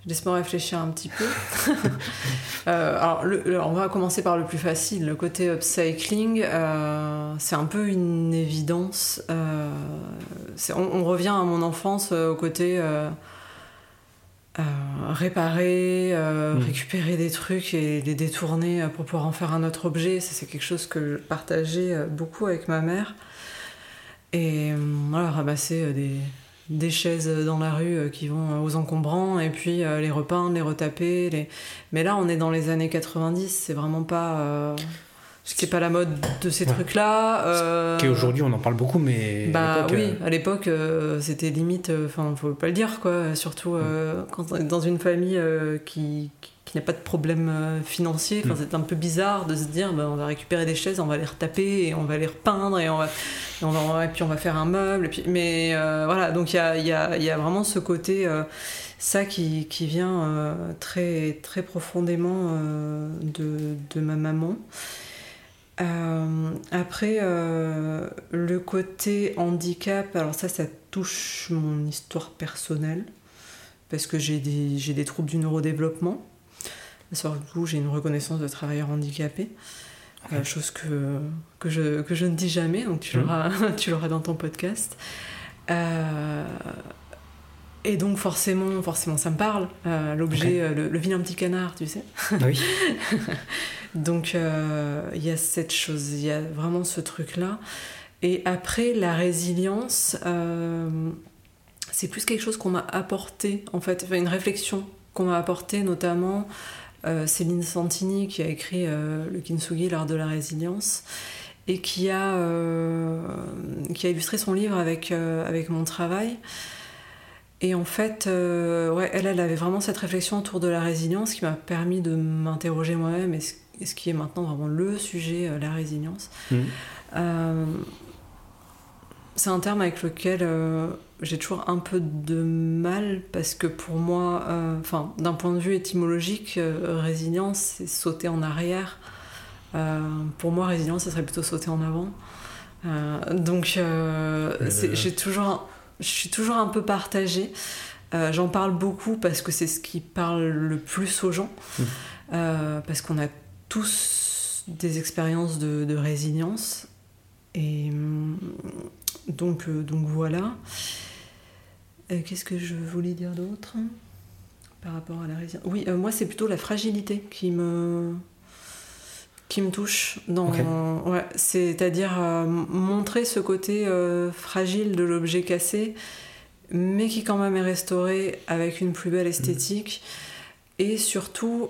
Laisse-moi réfléchir un petit peu. Euh, alors, on va commencer par le plus facile. Le côté upcycling, euh, c'est un peu une évidence. Euh, on, revient à mon enfance au côté réparer, mm. récupérer des trucs et les détourner pour pouvoir en faire un autre objet. Ça, c'est quelque chose que je partageais beaucoup avec ma mère. Et voilà, ramasser des des chaises dans la rue euh, qui vont aux encombrants et puis euh, les repeindre, les retaper. Les... Mais là, on est dans les années 90, c'est vraiment pas. Euh... C'est pas la mode de ces trucs-là. Euh... Qui aujourd'hui, on en parle beaucoup, mais. Bah oui, euh, à l'époque, c'était limite. Enfin, faut pas le dire, quoi. Surtout quand on est dans une famille qui, qui n'a pas de problème financier. Enfin, mm. c'est un peu bizarre de se dire, bah, on va récupérer des chaises, on va les retaper et on va les repeindre et on va et, puis on va faire un meuble. Et puis, mais euh, voilà, donc il y a, y, a, y a, vraiment ce côté, euh, ça qui, qui vient euh, très, très profondément de, de, ma maman. après, le côté handicap, alors ça, ça touche mon histoire personnelle, parce que j'ai des, des troubles du neurodéveloppement. Surtout, j'ai une reconnaissance de travailleur handicapé. Euh, chose que, que, je, que je ne dis jamais, donc tu mmh. l'auras dans ton podcast. Euh, et donc forcément, forcément, ça me parle. Euh, l'objet, le, vilain petit canard, tu sais. Oui. donc il y a cette chose, il y a vraiment ce truc-là. Et après, la résilience, c'est plus quelque chose qu'on m'a apporté, en fait, une réflexion qu'on m'a apporté notamment Céline Santini qui a écrit euh, le Kintsugi, l'art de la résilience, et qui a, euh, qui a illustré son livre avec, avec mon travail. Et en fait, ouais, elle, elle avait vraiment cette réflexion autour de la résilience qui m'a permis de m'interroger moi-même et ce, qui est maintenant vraiment le sujet, la résilience. Mmh c'est un terme avec lequel euh, j'ai toujours un peu de mal parce que pour moi, euh, d'un point de vue étymologique, euh, résilience, c'est sauter en arrière. pour moi, résilience, ça serait plutôt sauter en avant. donc, j'ai toujours, je suis toujours un peu partagée. J'en parle beaucoup parce que c'est ce qui parle le plus aux gens, mmh. parce qu'on a tous des expériences de, de résilience. Et, donc, euh, donc voilà. Euh, qu'est-ce que je voulais dire d'autre par rapport à la résilience? Oui, euh, moi c'est plutôt la fragilité qui me qui me touche dans c'est-à-dire montrer ce côté fragile de l'objet cassé mais qui quand même est restauré avec une plus belle esthétique. Et surtout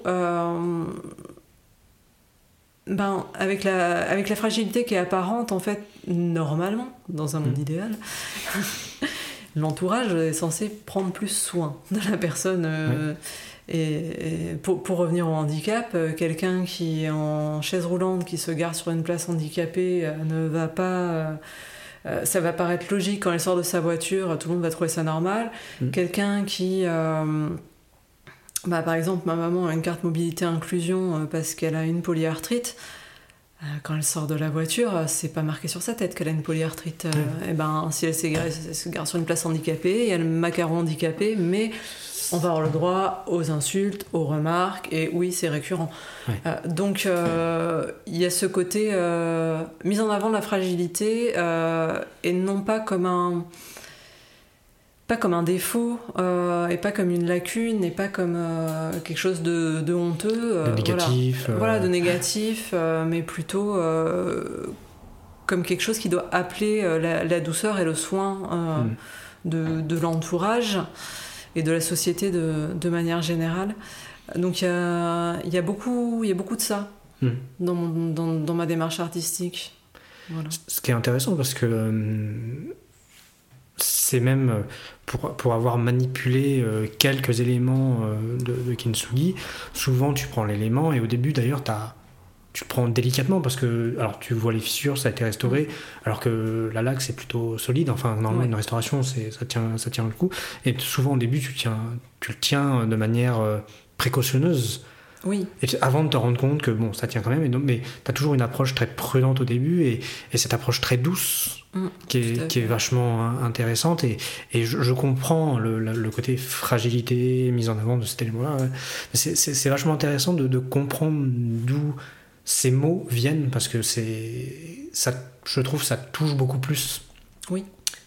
ben, avec, la, avec la fragilité qui est apparente, en fait, normalement, dans un monde mm. idéal, l'entourage est censé prendre plus soin de la personne. Euh, et, pour, pour, revenir au handicap, euh, quelqu'un qui est en chaise roulante, qui se gare sur une place handicapée, euh, ne va pas. ça va paraître logique quand elle sort de sa voiture, tout le monde va trouver ça normal. Mm. Quelqu'un qui bah, par exemple, ma maman a une carte mobilité inclusion parce qu'elle a une polyarthrite. Euh, quand elle sort de la voiture, euh, c'est pas marqué sur sa tête qu'elle a une polyarthrite. Et eh ben, si elle, se gare sur une place handicapée, il y a le macaron handicapé, mais on va avoir le droit aux insultes, aux remarques, et oui, c'est récurrent. donc, il y a ce côté mise en avant de la fragilité, et non pas comme un pas comme un défaut euh, et pas comme une lacune et pas comme euh, quelque chose de, honteux de négatif voilà, de négatif mais plutôt comme quelque chose qui doit appeler la, douceur et le soin de, de l'entourage et de la société de, de manière générale. Donc il y a, y, a beaucoup, y a beaucoup de ça Hmm. dans, mon- dans, dans ma démarche artistique. Voilà. Ce qui est intéressant parce que euh, c'est même euh, pour, pour avoir manipulé euh, quelques éléments euh, de, de Kintsugi, souvent tu prends l'élément et au début d'ailleurs tu le prends délicatement parce que alors tu vois les fissures, ça a été restauré, alors que la laque c'est plutôt solide. Enfin normalement Ouais. une restauration c'est ça tient ça tient le coup et souvent au début tu tiens tu le tiens de manière euh, précautionneuse. Oui, Et avant de te rendre compte que bon, ça tient quand même, et donc- mais tu as toujours une approche très prudente au début et, et cette approche très douce Mm, qui, est, qui est fait. vachement intéressante. Et, et je, je comprends le, côté fragilité, mise en avant de cet élément-là. C'est- vachement intéressant de, de comprendre d'où ces mots viennent parce que c'est ça, je trouve, ça touche beaucoup plus. Oui.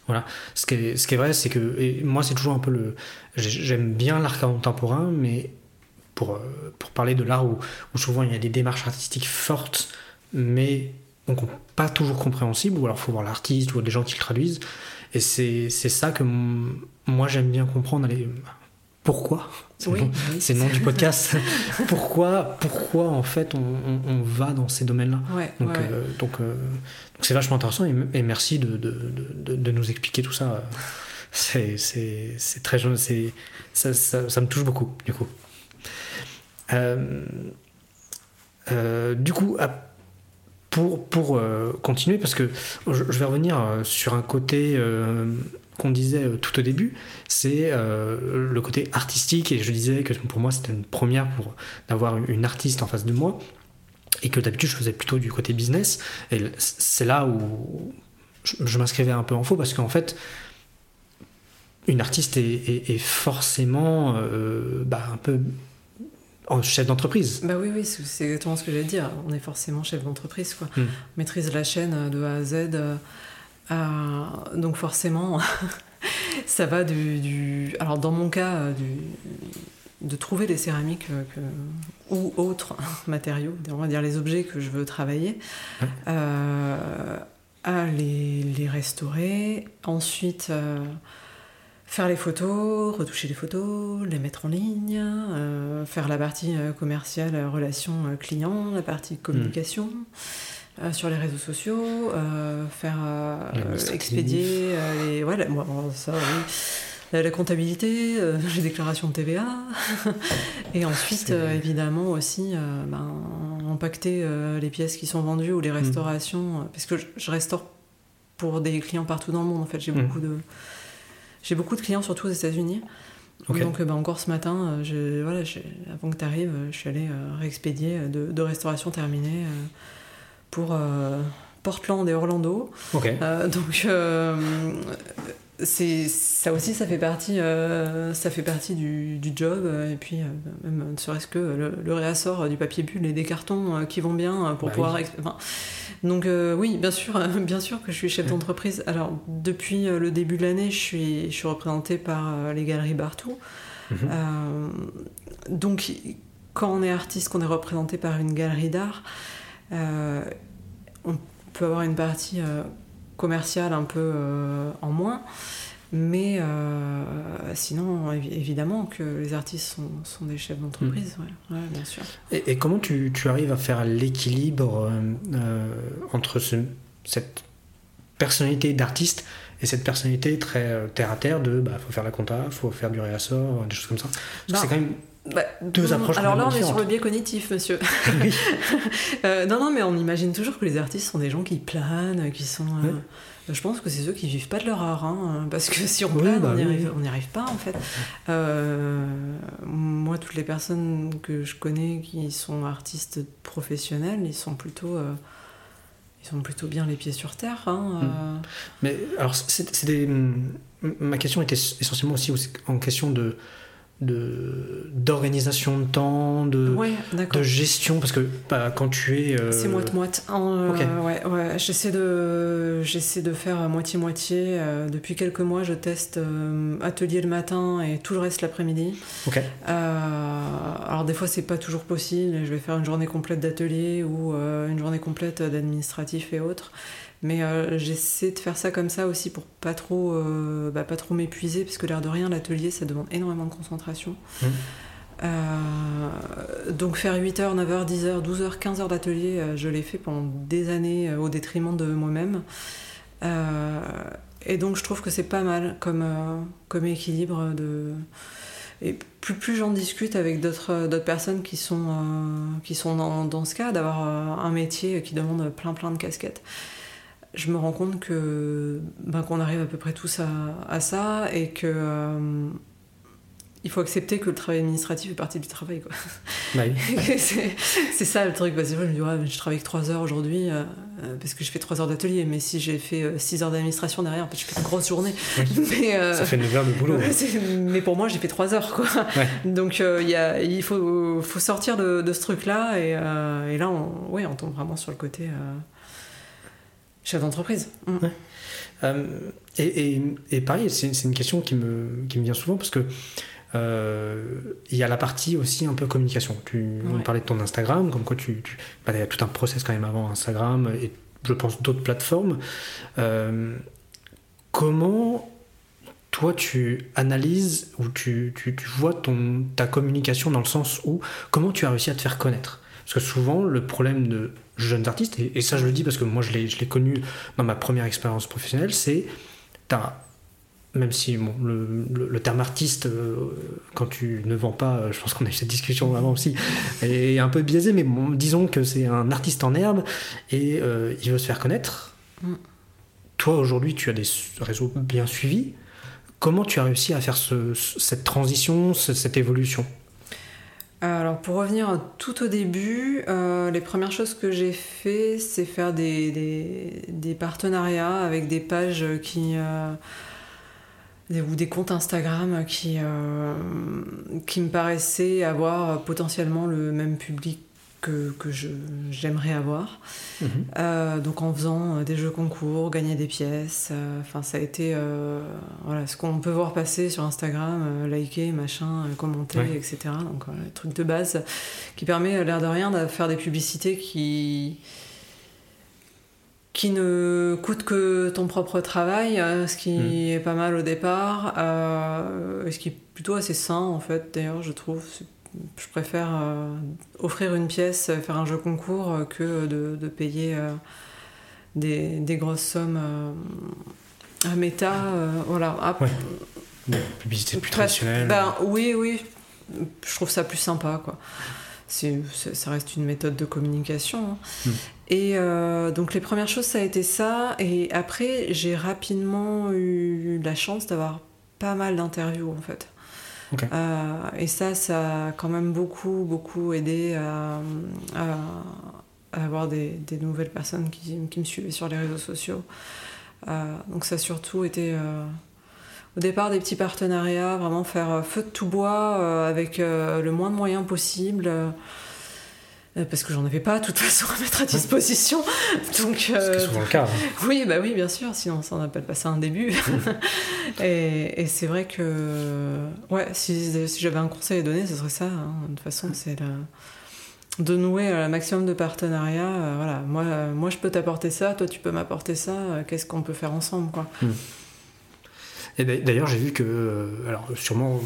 Voilà. Ce qui est, ce qui est vrai, c'est que et moi, c'est toujours un peu le. j'ai- J'aime bien l'art contemporain, mais pour, euh, pour parler de l'art où, où souvent il y a des démarches artistiques fortes, mais donc pas toujours compréhensibles, ou alors il faut voir l'artiste ou des gens qui le traduisent. Et c'est ça que moi j'aime bien comprendre. Allez, pourquoi? C'est le nom- oui, du podcast. pourquoi, pourquoi en fait on, on- on va dans ces domaines-là? Ouais, donc, ouais, euh, donc, euh, donc c'est vachement intéressant et, et merci de, de, de, de nous expliquer tout ça. C'est, très jeune, ça, ça me touche beaucoup, du coup. Euh, euh, du coup, pour, pour euh, continuer, parce que je, vais revenir sur un côté qu'on disait tout au début, c'est le côté artistique, et je disais que pour moi c'était une première pour d'avoir une artiste en face de moi, et que d'habitude je faisais plutôt du côté business, et c'est là où je, m'inscrivais un peu en faux, parce qu'en fait, une artiste est, forcément bah, un peu en chef d'entreprise. Bah oui, oui, c'est exactement ce que j'allais dire. On est forcément chef d'entreprise, quoi. On maîtrise la chaîne euh, de A à Z. euh, donc forcément, ça va du, du- Alors dans mon cas, euh, du, de trouver les céramiques que- ou autres matériaux, on va dire les objets que je veux travailler, euh, à les, les restaurer, ensuite faire les photos, retoucher les photos, les mettre en ligne, euh, faire la partie euh, commerciale, euh, relation client, la partie communication. euh, sur les réseaux sociaux, euh, faire expédier les, ouais, la- bon, ça, oui. la, la comptabilité, les déclarations de TVA, et ensuite évidemment aussi ben, impacter les pièces qui sont vendues ou les Mm. restaurations, euh, parce que je, je restaure pour des clients partout dans le monde en fait, j'ai Mm. beaucoup de j'ai beaucoup de clients surtout aux États-Unis. Donc euh, ben, encore ce matin, euh, je, voilà, avant que tu arrives, je suis allée euh, réexpédier euh, deux, deux restaurations terminées euh, pour euh, Portland et Orlando. Ok. Euh, donc euh, c'est ça aussi ça fait partie euh, ça fait partie du, du job euh, et puis euh, même ne serait-ce que le, le réassort du papier bulle et des cartons euh, qui vont bien pour Bah pouvoir oui. exp- enfin, donc oui bien sûr bien sûr que je suis chef d'entreprise alors depuis le début de l'année je suis je suis représentée par les galeries Bartou Mhm. donc, quand on est artiste, qu'on est représenté par une galerie d'art, on peut avoir une partie commerciale un peu euh, en moins. Mais euh, sinon, évi- évidemment que les artistes sont, sont des chefs d'entreprise, ouais, ouais, bien sûr. Et, et comment tu, tu arrives à faire l'équilibre euh, entre ce- cette personnalité d'artiste et cette personnalité très euh, terre à terre de bah faut faire la compta, faut faire du réassort, des choses comme ça? Parce que Non. c'est quand même Bah, Deux approches Alors là, on est sur le biais cognitif, monsieur. Oui. Euh, non, non, mais on imagine toujours que les artistes sont des gens qui planent, qui sont. euh, Ouais. Je pense que c'est ceux qui vivent pas de leur art, hein, parce que si on Oui, plane, bah on n'y oui, arrive, pas en fait. Euh, moi, toutes les personnes que je connais qui sont artistes professionnels, ils sont plutôt, euh, ils sont plutôt bien les pieds sur terre. hein, euh. Mais alors, c'est c'est des- ma question était essentiellement aussi en question de de- d'organisation de temps, de, Ouais, de gestion, parce que bah, quand tu es... euh, C'est moite-moite. Euh, Ok. ouais, ouais. J'essaie de, j'essaie de faire moitié-moitié. Euh, depuis quelques mois, je teste euh, atelier le matin et tout le reste l'après-midi. Euh, alors des fois, c'est pas toujours possible. Je vais faire une journée complète d'atelier ou euh, une journée complète d'administratif et autres. Mais j'essaie de faire ça comme ça aussi pour pas trop, bah, pas trop m'épuiser, parce que l'air de rien, l'atelier, ça demande énormément de concentration. Mmh. donc faire 8h, 9h, 10h, 12h, 15h d'atelier, je l'ai fait pendant des années au détriment de moi-même. et donc je trouve que c'est pas mal comme, comme équilibre de et plus, plus j'en discute avec d'autres personnes qui sont, euh, qui sont dans, dans ce cas, d'avoir euh, un métier qui demande plein plein de casquettes, je me rends compte que ben, qu'on arrive à peu près tous à, à ça et que euh, il faut accepter que le travail administratif est partie du travail. Quoi. Bah c'est ça le truc. Parce que je me dis, ouais, je travaille que 3 heures aujourd'hui euh, euh, parce que je fais 3 heures d'atelier. Mais si j'ai fait 6 euh, heures d'administration derrière, en fait, je fais une grosse journée. ça fait 9 heures de boulot. Mais pour moi, j'ai fait 3 heures. Quoi. Donc y a, il faut, faut sortir de, de ce truc-là. Et, et, là, on, ouais, on tombe vraiment sur le côté chef d'entreprise. Mm. Et, et, et, pareil, c'est une question qui me, qui me vient souvent parce que euh, il y a la partie aussi un peu communication. Tu on parlait de ton Instagram, comme quoi tu, tu bah, il y a tout un process quand même avant Instagram et je pense d'autres plateformes. Euh, comment toi tu analyses ou tu, tu, tu, vois ton, ta communication dans le sens où comment tu as réussi à te faire connaître? Parce que souvent le problème de jeunes artistes, et, et ça je le dis parce que moi je l'ai connu dans ma première expérience professionnelle, c'est même si le, terme artiste, euh, quand tu ne vends pas, euh, je pense qu'on a eu cette discussion avant aussi, est un peu biaisé, mais disons que c'est un artiste en herbe et euh, il veut se faire connaître. Mm. Toi, aujourd'hui, tu as des réseaux bien suivis. Comment tu as réussi à faire cette transition, cette évolution? Alors pour revenir tout au début, les premières choses que j'ai fait, c'est faire des, partenariats avec des pages qui, ou des comptes Instagram qui, euh, qui me paraissaient avoir potentiellement le même public que, que j'aimerais avoir. Mhm. Euh, donc en faisant euh, des jeux concours, gagner des pièces, enfin ça a été voilà, ce qu'on peut voir passer sur Instagram, liker, machin, commenter, etc. Donc le truc de base qui permet l'air de rien de faire des publicités qui qui ne coûte que ton propre travail, euh, ce qui hmm. est pas mal au départ, euh, ce qui est plutôt assez sain en fait d'ailleurs je trouve. Je préfère euh, offrir une pièce, faire un jeu concours que de, payer des, des, grosses sommes à méta. voilà. Ah, publicité plus traditionnelle. Ben, oui, oui. Je trouve ça plus sympa quoi ça reste une méthode de communication. Hein. Hmm. Et euh, donc les premières choses, ça a été ça. Et après, j'ai rapidement eu la chance d'avoir pas mal d'interviews en fait. Euh, et ça, ça a quand même beaucoup, beaucoup aidé à, avoir des, nouvelles personnes qui, me suivaient sur les réseaux sociaux. Euh, donc ça a surtout été au départ des petits partenariats, vraiment faire euh, feu de tout bois euh, avec euh, le moins de moyens possible. Parce que j'en avais pas de toute façon à mettre à disposition. Donc, c'est souvent le cas. Hein. Oui, bah oui, bien sûr, sinon ça n'appelle pas ça un début. Mmh. et, c'est vrai que, ouais, si, si j'avais un conseil à donner, ce serait ça. Hein. De toute façon, c'est de nouer un maximum de partenariats. voilà, moi, moi je peux t'apporter ça, toi tu peux m'apporter ça. Qu'est-ce qu'on peut faire ensemble, quoi. Mmh. Et d'ailleurs, j'ai vu que, euh, alors sûrement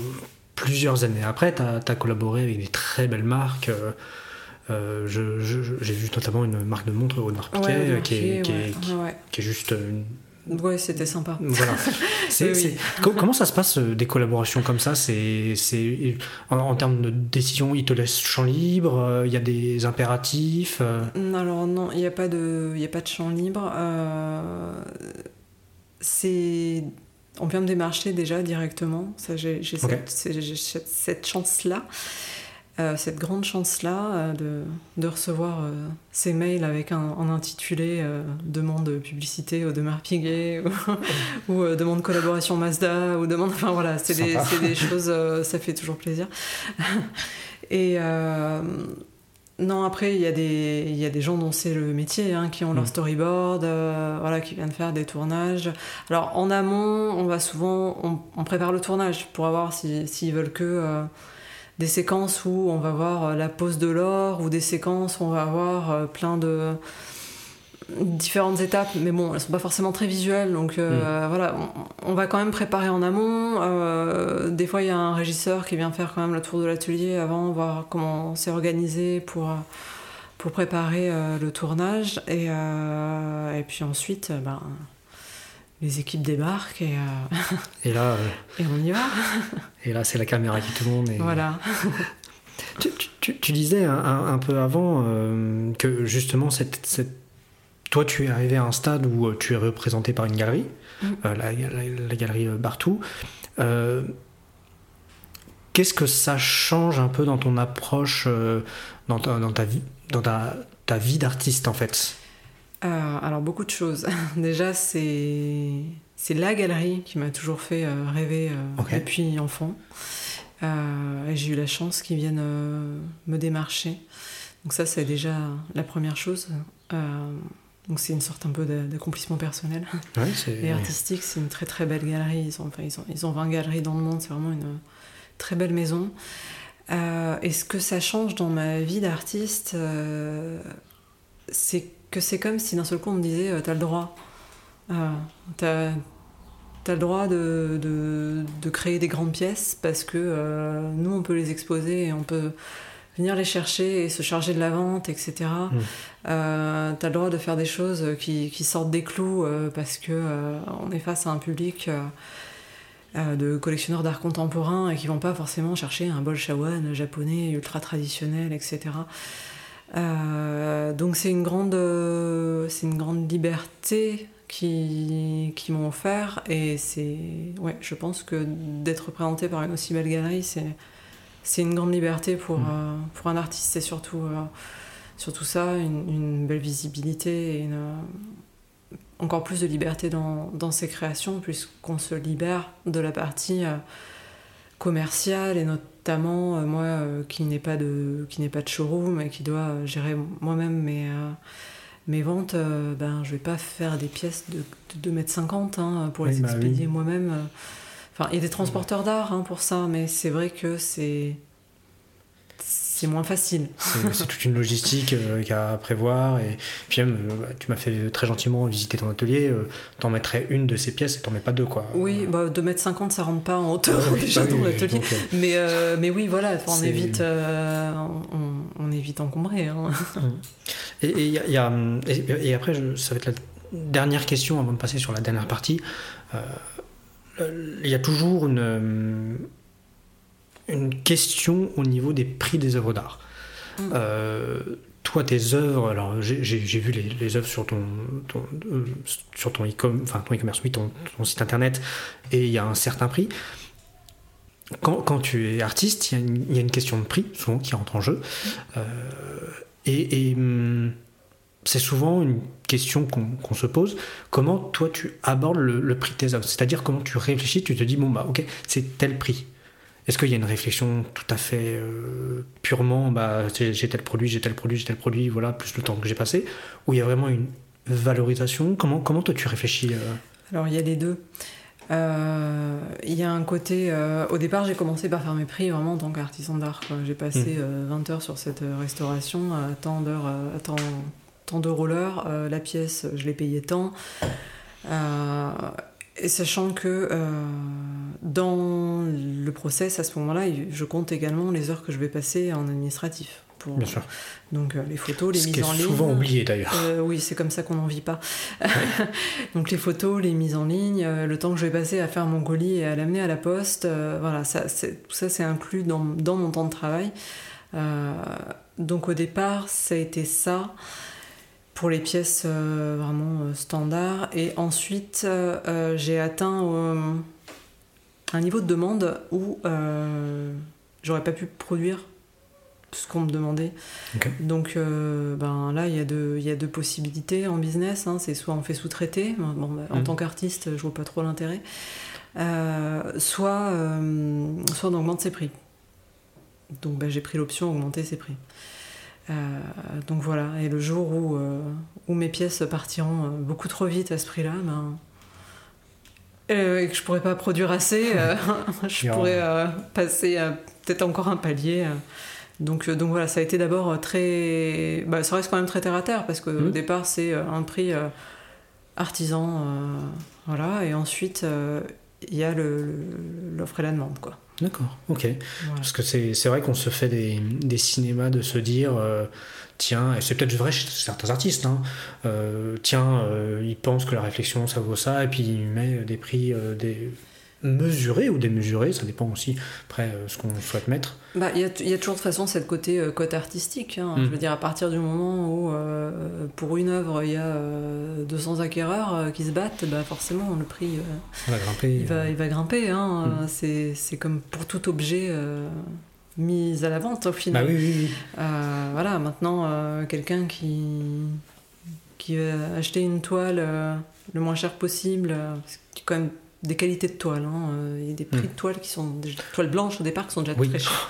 plusieurs années après, tu as, collaboré avec des très belles marques. Euh, euh, j'ai vu notamment une marque de montre, Audemars Piguet, qui, est, qui, qui, est juste une Ouais, c'était sympa. Voilà. Comment ça se passe des collaborations comme ça? C'est en, en, termes de décision, ils te laissent champ libre Il y a des impératifs Alors non, il n'y a pas de, il a pas de champ libre. c'est on vient me démarcher déjà directement. J'ai cette, chance-là, euh, cette grande chance-là euh, de, de, recevoir euh, ces mails avec un, intitulé demande publicité au Demar Piguet ou, ou demande collaboration Mazda ou demande. Enfin voilà, c'est des, des, choses, ça fait toujours plaisir. Et non, après, il y, a des, il y a des gens dont c'est le métier, hein, qui ont leur mm. storyboard, euh, voilà, qui viennent faire des tournages. Alors, en amont, on va souvent, on, prépare le tournage pour avoir s'ils veulent que euh, des séquences où on va voir euh, la pose de l'or ou des séquences où on va avoir plein de différentes étapes, mais bon, elles sont pas forcément très visuelles, donc mm. voilà, on, va quand même préparer en amont. des fois, il y a un régisseur qui vient faire quand même le tour de l'atelier avant, voir comment c'est organisé pour pour préparer le tournage, et, et puis ensuite, ben les équipes débarquent et, et là et on y va. et là, c'est la caméra qui tourne. Et... Voilà. Tu, disais un, peu avant euh, que justement, cette, toi, tu es arrivé à un stade où euh, tu es représenté par une galerie, mm. euh, la, galerie Bartou. Qu'est-ce que ça change un peu dans ton approche, dans, ta, dans, ta, vie, dans ta, ta vie d'artiste en fait? Alors, beaucoup de choses. Déjà, c'est c'est la galerie qui m'a toujours fait rêver depuis enfant. Euh, j'ai eu la chance qu'ils viennent euh, me démarcher. Donc ça, c'est déjà la première chose. Euh, donc c'est une sorte un peu d'accomplissement personnel et artistique. C'est une très très belle galerie. Ils ont, enfin, ils, ont, ils ont 20 galeries dans le monde. C'est vraiment une très belle maison. et ce que ça change dans ma vie d'artiste, c'est que c'est comme si d'un seul coup on me disait T'as le droit. t'as tu le droit de, de, créer des grandes pièces parce que euh, nous, on peut les exposer et on peut venir les chercher et se charger de la vente, etc. tu as le droit de faire des choses qui, qui sortent des clous euh, parce que euh, on est face à un public de collectionneurs d'art contemporain et qui vont pas forcément chercher un bol shawan japonais ultra traditionnel, etc. donc c'est une grande, c'est une grande liberté qui, qui m'ont offert. Et c'est, ouais, je pense que d'être représenté par une aussi belle galerie, c'est, c'est une grande liberté pour, mm. euh, pour un artiste. C'est surtout, euh, surtout ça, une, une, belle visibilité et une, encore plus de liberté dans, dans ses créations, puisqu'on se libère de la partie euh, commerciale et notamment moi qui n'ai pas de qui n'ai pas de showroom et qui doit gérer moi-même mes mes ventes, euh, ben, je vais pas faire des pièces de, de 2,50 m hein, pour les bah expédier moi-même. Enfin, il y a des transporteurs d'art hein, pour ça, mais c'est vrai que c'est c'est moins facile. C'est toute une logistique euh, à prévoir. Et puis même, euh, bah, tu m'as fait très gentiment visiter ton atelier. Euh, t'en mettrais une de ces pièces et t'en mets pas deux, quoi. Oui, bah, 2m50, ça rentre pas en hauteur ah déjà bah dans l'atelier. mais, mais oui, voilà, on évite, on, on, évite encombré. Hein. Et, et, y a, et, après, ça va être la dernière question avant de passer sur la dernière partie. Il y a toujours une une question au niveau des prix des œuvres d'art. Mm. Euh, toi, tes œuvres, alors j'ai vu les, les, œuvres sur ton, euh, sur ton e-commerce, enfin ton e-commerce, oui, ton, site internet, et il y a un certain prix. Quand, quand tu es artiste, il y, a une question de prix, souvent, qui rentre en jeu. Euh, et, hum, c'est souvent une question qu'on se pose. Comment toi, tu abordes le, le prix de tes œuvres? C'est-à-dire comment tu réfléchis, tu te dis, bon, bah, ok, c'est tel prix est-ce qu'il y a une réflexion tout à fait euh, purement, bah, j'ai tel produit, j'ai tel produit, j'ai tel produit, voilà, plus le temps que j'ai passé, ou il y a vraiment une valorisation? Comment, comment toi tu réfléchis euh? Alors il y a les deux. Euh, il y a un côté. au départ, j'ai commencé par faire mes prix vraiment en tant qu'artisan d'art. J'ai passé 20 mmh. heures sur cette restauration, tant d'heures, tant, tant d'euros l'heure. la pièce, je l'ai payée tant. Et sachant que dans le process, à ce moment-là, je compte également les heures que je vais passer en administratif. Pour, Bien sûr. Donc euh, les photos, les mises en ligne. souvent oublié d'ailleurs. Euh, oui, c'est comme ça qu'on n'en vit pas. donc les photos, les mises en ligne, le temps que je vais passer à faire mon colis et à l'amener à la poste, voilà, ça, tout ça c'est inclus dans, dans, mon temps de travail. donc au départ, ça a été ça pour les pièces euh, vraiment euh, standards. Et ensuite, euh, j'ai atteint un niveau de demande où j'aurais pas pu produire ce qu'on me demandait. Donc ben, là, il y, a deux, y a deux possibilités en business. Hein. C'est soit on fait sous-traiter, bon, bah, en mhm. tant qu'artiste, je vois pas trop l'intérêt, soit, soit on augmente ses prix. Donc ben, j'ai pris l'option augmenter ses prix. Euh, donc voilà, et le jour où, euh, où mes pièces partiront euh, beaucoup trop vite à ce prix-là, ben, et que je pourrais pas produire assez, je pourrais passer peut-être encore un palier Donc, donc voilà, ça a été d'abord très. Bah, ça reste quand même très terre à terre parce qu'au Mhm. départ, c'est un prix euh, artisan. euh, voilà, et ensuite, euh, il y a le- le- l'offre et la demande, quoi. D'accord, ok. Voilà. Parce que c'est vrai qu'on se fait des, des cinémas de se dire, euh, tiens, et c'est peut-être vrai chez certains artistes, hein, euh, tiens, euh, ils pensent que la réflexion ça vaut ça, et puis ils mettent des prix des mesurés ou démesurés, ça dépend aussi après euh, ce qu'on souhaite mettre. Bah, il y, a, il y a toujours de toute façon cette côté euh, cote artistique. hein. Mm. Je veux dire, à partir du moment où euh, pour une œuvre il y a euh, 200 acquéreurs euh, qui se battent, bah, forcément le prix va grimper. il, va, il va grimper. Hein. Mm. C'est, comme pour tout objet mis à la vente au Bah final. oui, oui, oui. Voilà, maintenant quelqu'un qui, qui va acheter une toile le moins cher possible, y a quand même des qualités de toile. hein. Euh, Il y a des prix Mm. de toile qui sont des toiles blanches au départ qui sont déjà Oui. très chères.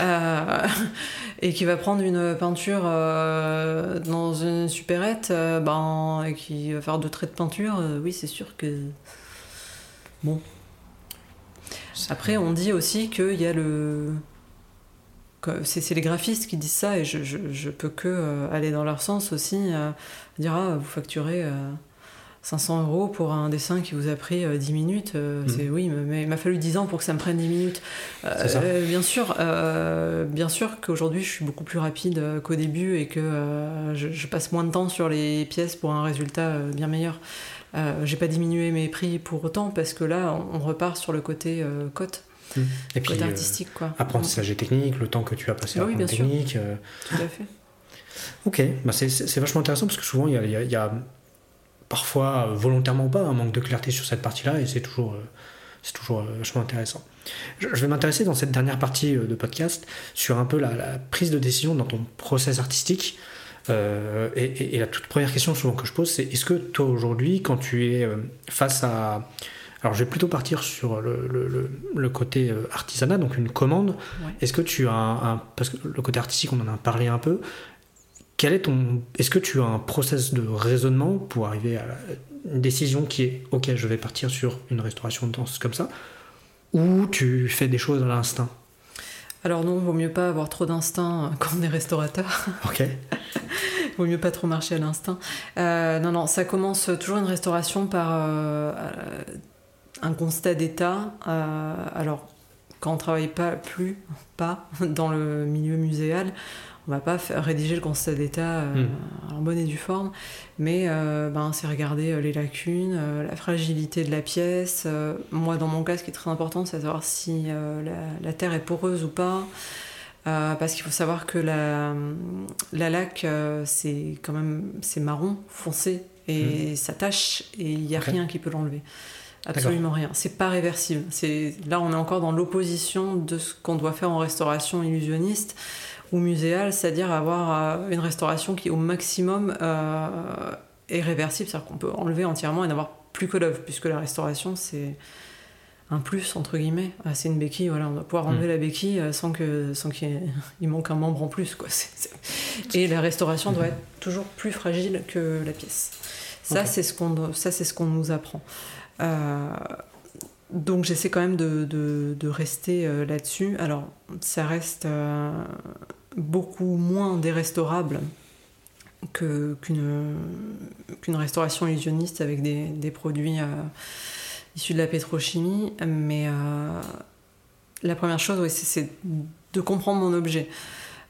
Euh, et qui va prendre une peinture euh, dans une supérette euh, ben, et qui va faire deux traits de peinture, oui, c'est sûr que. Bon. Après, on dit aussi qu'il y a le. C'est les graphistes qui disent ça et je, je, je peux que aller dans leur sens aussi. dire, ah, vous facturez. Euh, 500 euros pour un dessin qui vous a pris euh, 10 minutes, euh, Mhm. c'est oui, mais, il m'a fallu 10 ans pour que ça me prenne 10 minutes. Euh, euh, bien sûr, euh, bien sûr qu'aujourd'hui je suis beaucoup plus rapide euh, qu'au début et que euh, je, je passe moins de temps sur les pièces pour un résultat euh, bien meilleur. Euh, J'ai pas diminué mes prix pour autant parce que là on, on repart sur le côté euh, cote, Et puis, côté euh, artistique quoi. apprentissage et technique, le temps que tu as passé à oui, apprendre bien sûr. technique. euh, Tout à fait. Ok, bah c'est- vachement intéressant parce que souvent il y a, il y a- il y a parfois, volontairement ou pas, un manque de clarté sur cette partie-là et c'est toujours, euh, c'est toujours euh, vachement intéressant. Je, vais m'intéresser dans cette dernière partie euh, de podcast sur un peu la, la prise de décision dans ton process artistique. Euh, et, et- et la toute première question souvent que je pose, c'est est-ce que toi aujourd'hui, quand tu es face à... Alors je vais plutôt partir sur le, le- côté artisanat, donc une commande. Ouais. Est-ce que tu as un, un- Parce que le côté artistique, on en a parlé un peu. Quel est ton... Est-ce que tu as un process de raisonnement pour arriver à une décision qui est OK, je vais partir sur une restauration de danse comme ça Ou tu fais des choses à l'instinct? Alors non, vaut mieux pas avoir trop d'instinct euh, quand on est restaurateur. Ok. Vaut mieux pas trop marcher à l'instinct. Euh, non, non, ça commence toujours une restauration par euh, euh, un constat d'état. Euh, alors, quand on travaille pas plus, pas dans le milieu muséal, on va pas faire, rédiger le constat d'état euh, Mm. en bonne et due forme, mais euh, ben, c'est regarder euh, les lacunes, euh, la fragilité de la pièce. Moi, dans mon cas, ce qui est très important, c'est de savoir si la, la terre est poreuse ou pas. Parce qu'il faut savoir que la, la laque, c'est quand même c'est marron, foncé, et ça tâche, et il n'y a rien qui peut l'enlever. Absolument rien. C'est pas réversible. C'est là, on est encore dans l'opposition de ce qu'on doit faire en restauration illusionniste ou muséale, c'est-à-dire avoir euh, une restauration qui, au maximum, euh, est réversible, c'est-à-dire qu'on peut enlever entièrement et n'avoir plus que l'œuvre, puisque la restauration, c'est un plus entre guillemets. Ah, c'est une béquille voilà. On doit pouvoir enlever la béquille euh, sans que sans qu'il y ait- il manque un membre en plus quoi. Et la restauration doit être toujours plus fragile que la pièce. Ça c'est ce qu'on ça c'est ce qu'on nous apprend donc j'essaie quand même de, rester euh, là-dessus alors ça reste euh, beaucoup moins dérestaurable qu'une restauration illusionniste avec des, produits euh, issus de la pétrochimie, mais euh, la première chose, c'est- de comprendre mon objet.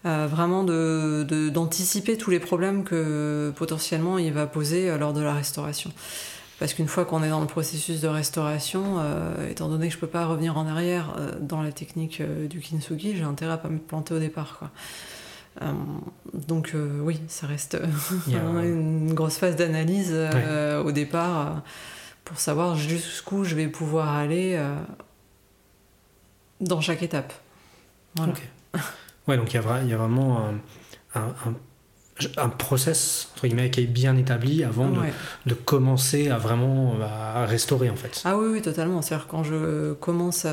Euh, vraiment d'anticiper tous les problèmes que potentiellement il va poser euh, lors de la restauration. Parce qu'une fois qu'on est dans le processus de restauration, euh, étant donné que je peux pas revenir en arrière euh, dans la technique euh, du kintsugi, j'ai intérêt à pas me planter au départ. Quoi. Donc oui, ça reste une grosse phase d'analyse au départ pour savoir jusqu'où je vais pouvoir aller dans chaque étape. Voilà. Ouais, donc il y, a y vraiment un, un- un- un process entre guillemets qui est bien établi avant de, commencer à vraiment à restaurer en fait. Ah oui, oui totalement. C'est-à-dire quand je commence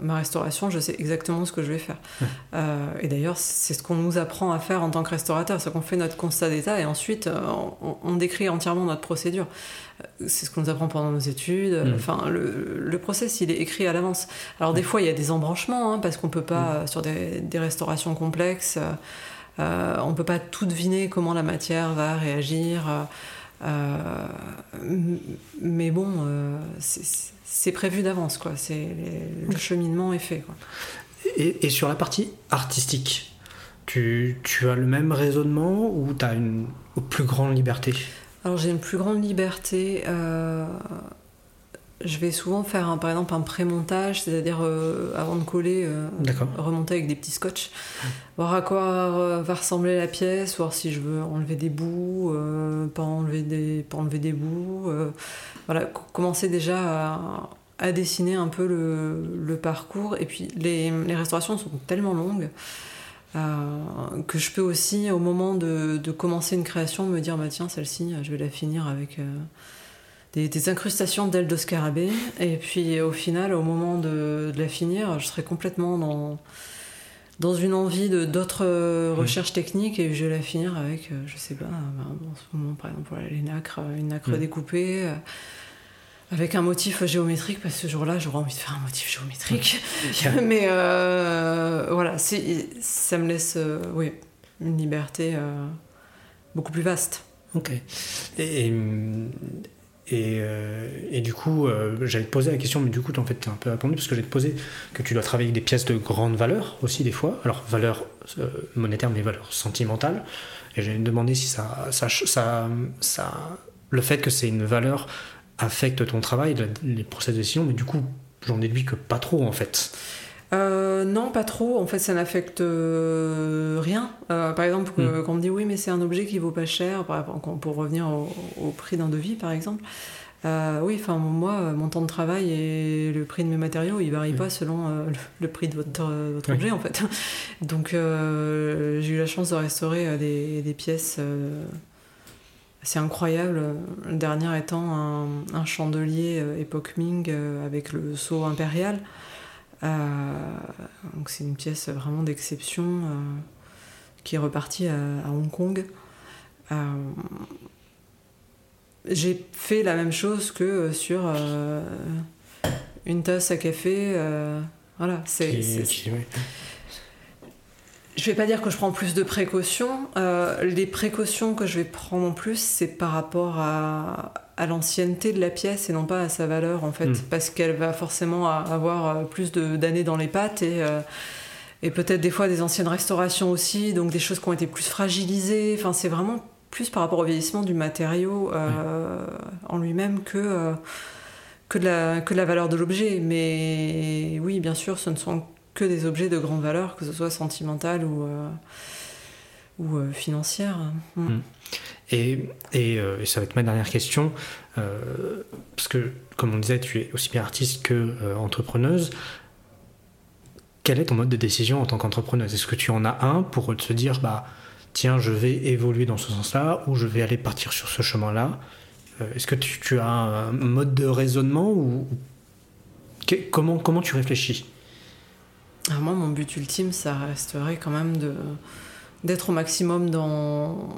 ma restauration, je sais exactement ce que je vais faire. Euh, et d'ailleurs, c'est ce qu'on nous apprend à faire en tant que restaurateur, c'est qu'on fait notre constat d'état et ensuite euh, on, décrit entièrement notre procédure. Euh, c'est ce qu'on nous apprend pendant nos études. Mm. Enfin, le, le, process, il est écrit à l'avance. Alors des fois, il y a des embranchements hein, parce qu'on peut pas mm. sur des, des, restaurations complexes. Euh, on ne peut pas tout deviner comment la matière va réagir. Euh, mais bon, euh, c'est prévu d'avance, quoi. Le cheminement est fait. Et, sur la partie artistique, tu, as le même raisonnement ou tu as une, plus grande liberté? Alors j'ai une plus grande liberté je vais souvent faire par exemple un pré-montage, c'est-à-dire euh, avant de coller, euh, remonter avec des petits scotch, voir à quoi va ressembler la pièce, voir si je veux enlever des bouts, euh, pas, enlever des, pas enlever des bouts. voilà, commencer déjà à, dessiner un peu le, parcours. Et puis les, restaurations sont tellement longues. que je peux aussi, au moment de, de, commencer une création, me dire bah tiens, celle-ci, je vais la finir avec des, incrustations d'ailes de scarabée. Et puis au final, au moment de, la finir, je serai complètement dans, dans une envie de d'autres euh, recherches techniques et je vais la finir avec, euh, je sais pas, en ce moment par exemple, les nacres, une nacre découpée. Euh, avec un motif géométrique, parce que ce jour-là, j'aurais envie de faire un motif géométrique. Mais voilà, ça me laisse oui, une liberté beaucoup plus vaste. Ok. et, euh, et, du coup, euh, j'allais te poser la question, mais du coup, en fait, un peu répondu, parce que j'allais te poser que tu dois travailler avec des pièces de grande valeur aussi, des fois. Alors, valeur euh, monétaire, mais valeur sentimentale. Et j'allais me demander si ça, ça, ça, ça le fait que c'est une valeur affecte ton travail, les procès de décision, mais du coup, j'en déduis que pas trop, en fait. Euh, non, pas trop. En fait, ça n'affecte euh, rien. Euh, par exemple, hmm. quand on me dit oui, mais c'est un objet qui vaut pas cher, pour revenir au, prix d'un devis, par exemple. oui, enfin moi, mon temps de travail et le prix de mes matériaux, ils varient pas selon le, prix de votre, objet, en fait. Donc, j'ai eu la chance de restaurer des, pièces assez incroyables. Le dernier étant un, un chandelier époque Ming avec le sceau impérial. Euh, donc c'est une pièce vraiment d'exception euh, qui est repartie à, Hong Kong. Euh, j'ai fait la même chose que sur une tasse à café. voilà, c'est. Je vais pas dire que je prends plus de précautions. les précautions que je vais prendre en plus, c'est par rapport à, à l'ancienneté de la pièce et non pas à sa valeur en fait, hmm. parce qu'elle va forcément avoir euh, plus d'années dans les pattes et, euh, et peut-être des fois des anciennes restaurations aussi, donc des choses qui ont été plus fragilisées. Enfin, c'est vraiment plus par rapport au vieillissement du matériau euh, en lui-même que, que, de la, que la valeur de l'objet. Mais oui, bien sûr, ce ne sont que des objets de grande valeur, que ce soit sentimental ou, ou financière. Hmm. Hmm. Et, euh, et, ça va être ma dernière question, euh, parce que, comme on disait, tu es aussi bien artiste que euh, entrepreneuse. Quel est ton mode de décision en tant qu'entrepreneuse? Est-ce que tu en as un pour te dire, bah, tiens, je vais évoluer dans ce sens-là, ou je vais aller partir sur ce chemin-là? Est-ce que tu, as un mode de raisonnement ou comment, comment tu réfléchis? Alors moi, mon but ultime, ça resterait quand même de d'être au maximum dans,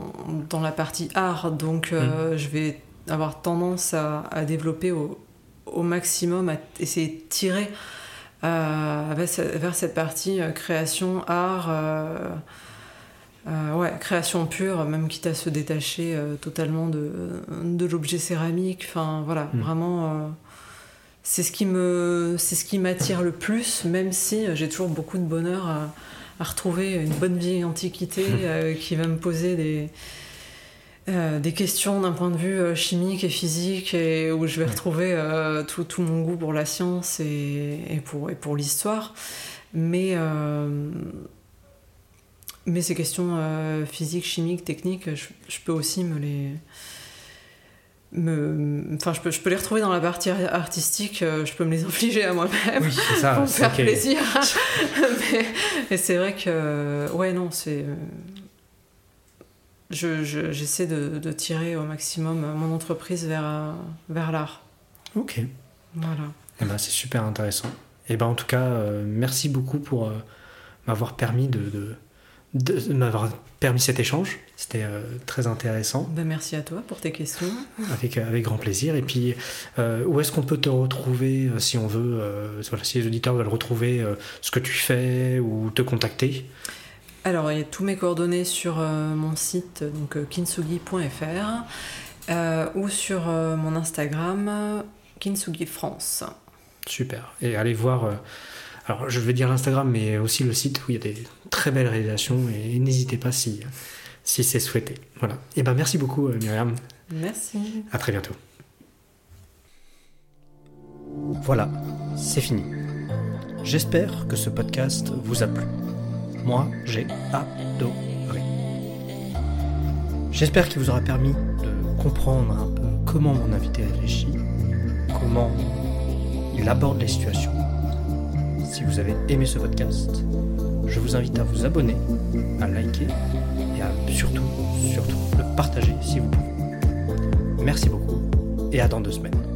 dans la partie art. Donc euh, mm. je vais avoir tendance à, à développer au, au, maximum, à essayer de tirer euh, vers, cette partie euh, création, art. ouais, création pure, même quitte à se détacher totalement de, de l'objet céramique. Enfin, voilà, mm. vraiment, c'est ce qui me, c'est ce qui m'attire le plus, même si j'ai toujours beaucoup de bonheur à, à retrouver une bonne vieille antiquité euh, qui va me poser des, euh, des questions d'un point de vue euh, chimique et physique et où je vais retrouver tout, tout, mon goût pour la science et, et pour, et pour l'histoire. Mais, mais ces questions physiques, chimiques, techniques, je, je, peux aussi me les me... Enfin, je peux, je peux les retrouver dans la partie artistique, euh, je peux me les infliger à moi-même oui, ça, pour me faire plaisir. mais, c'est vrai que, ouais, non, c'est. j'essaie de, tirer au maximum mon entreprise vers, vers l'art. Ok. Voilà. Eh ben, c'est super intéressant. Et eh ben, en tout cas, merci beaucoup pour m'avoir permis de de m'avoir permis cet échange. C'était euh, très intéressant. Ben merci à toi pour tes questions. Avec, euh, avec grand plaisir. Et puis, euh, où est-ce qu'on peut te retrouver si on veut, si les auditeurs veulent retrouver ce que tu fais ou te contacter? Alors, il y a tous mes coordonnées sur mon site, donc kinsugi.fr, ou sur mon Instagram, Kinsugi France. Super. Et allez voir alors je vais dire l'Instagram, mais aussi le site où il y a des très belles réalisations et n'hésitez pas si, si c'est souhaité. Voilà. Et eh ben merci beaucoup euh, Myriam. Merci. À très bientôt. Voilà, c'est fini. J'espère que ce podcast vous a plu. Moi, j'ai adoré. J'espère qu'il vous aura permis de comprendre un peu comment mon invité réfléchit, comment il aborde les situations si vous avez aimé ce podcast, je vous invite à vous abonner, à liker et à surtout, surtout le partager si vous pouvez. Merci beaucoup et à dans deux semaines.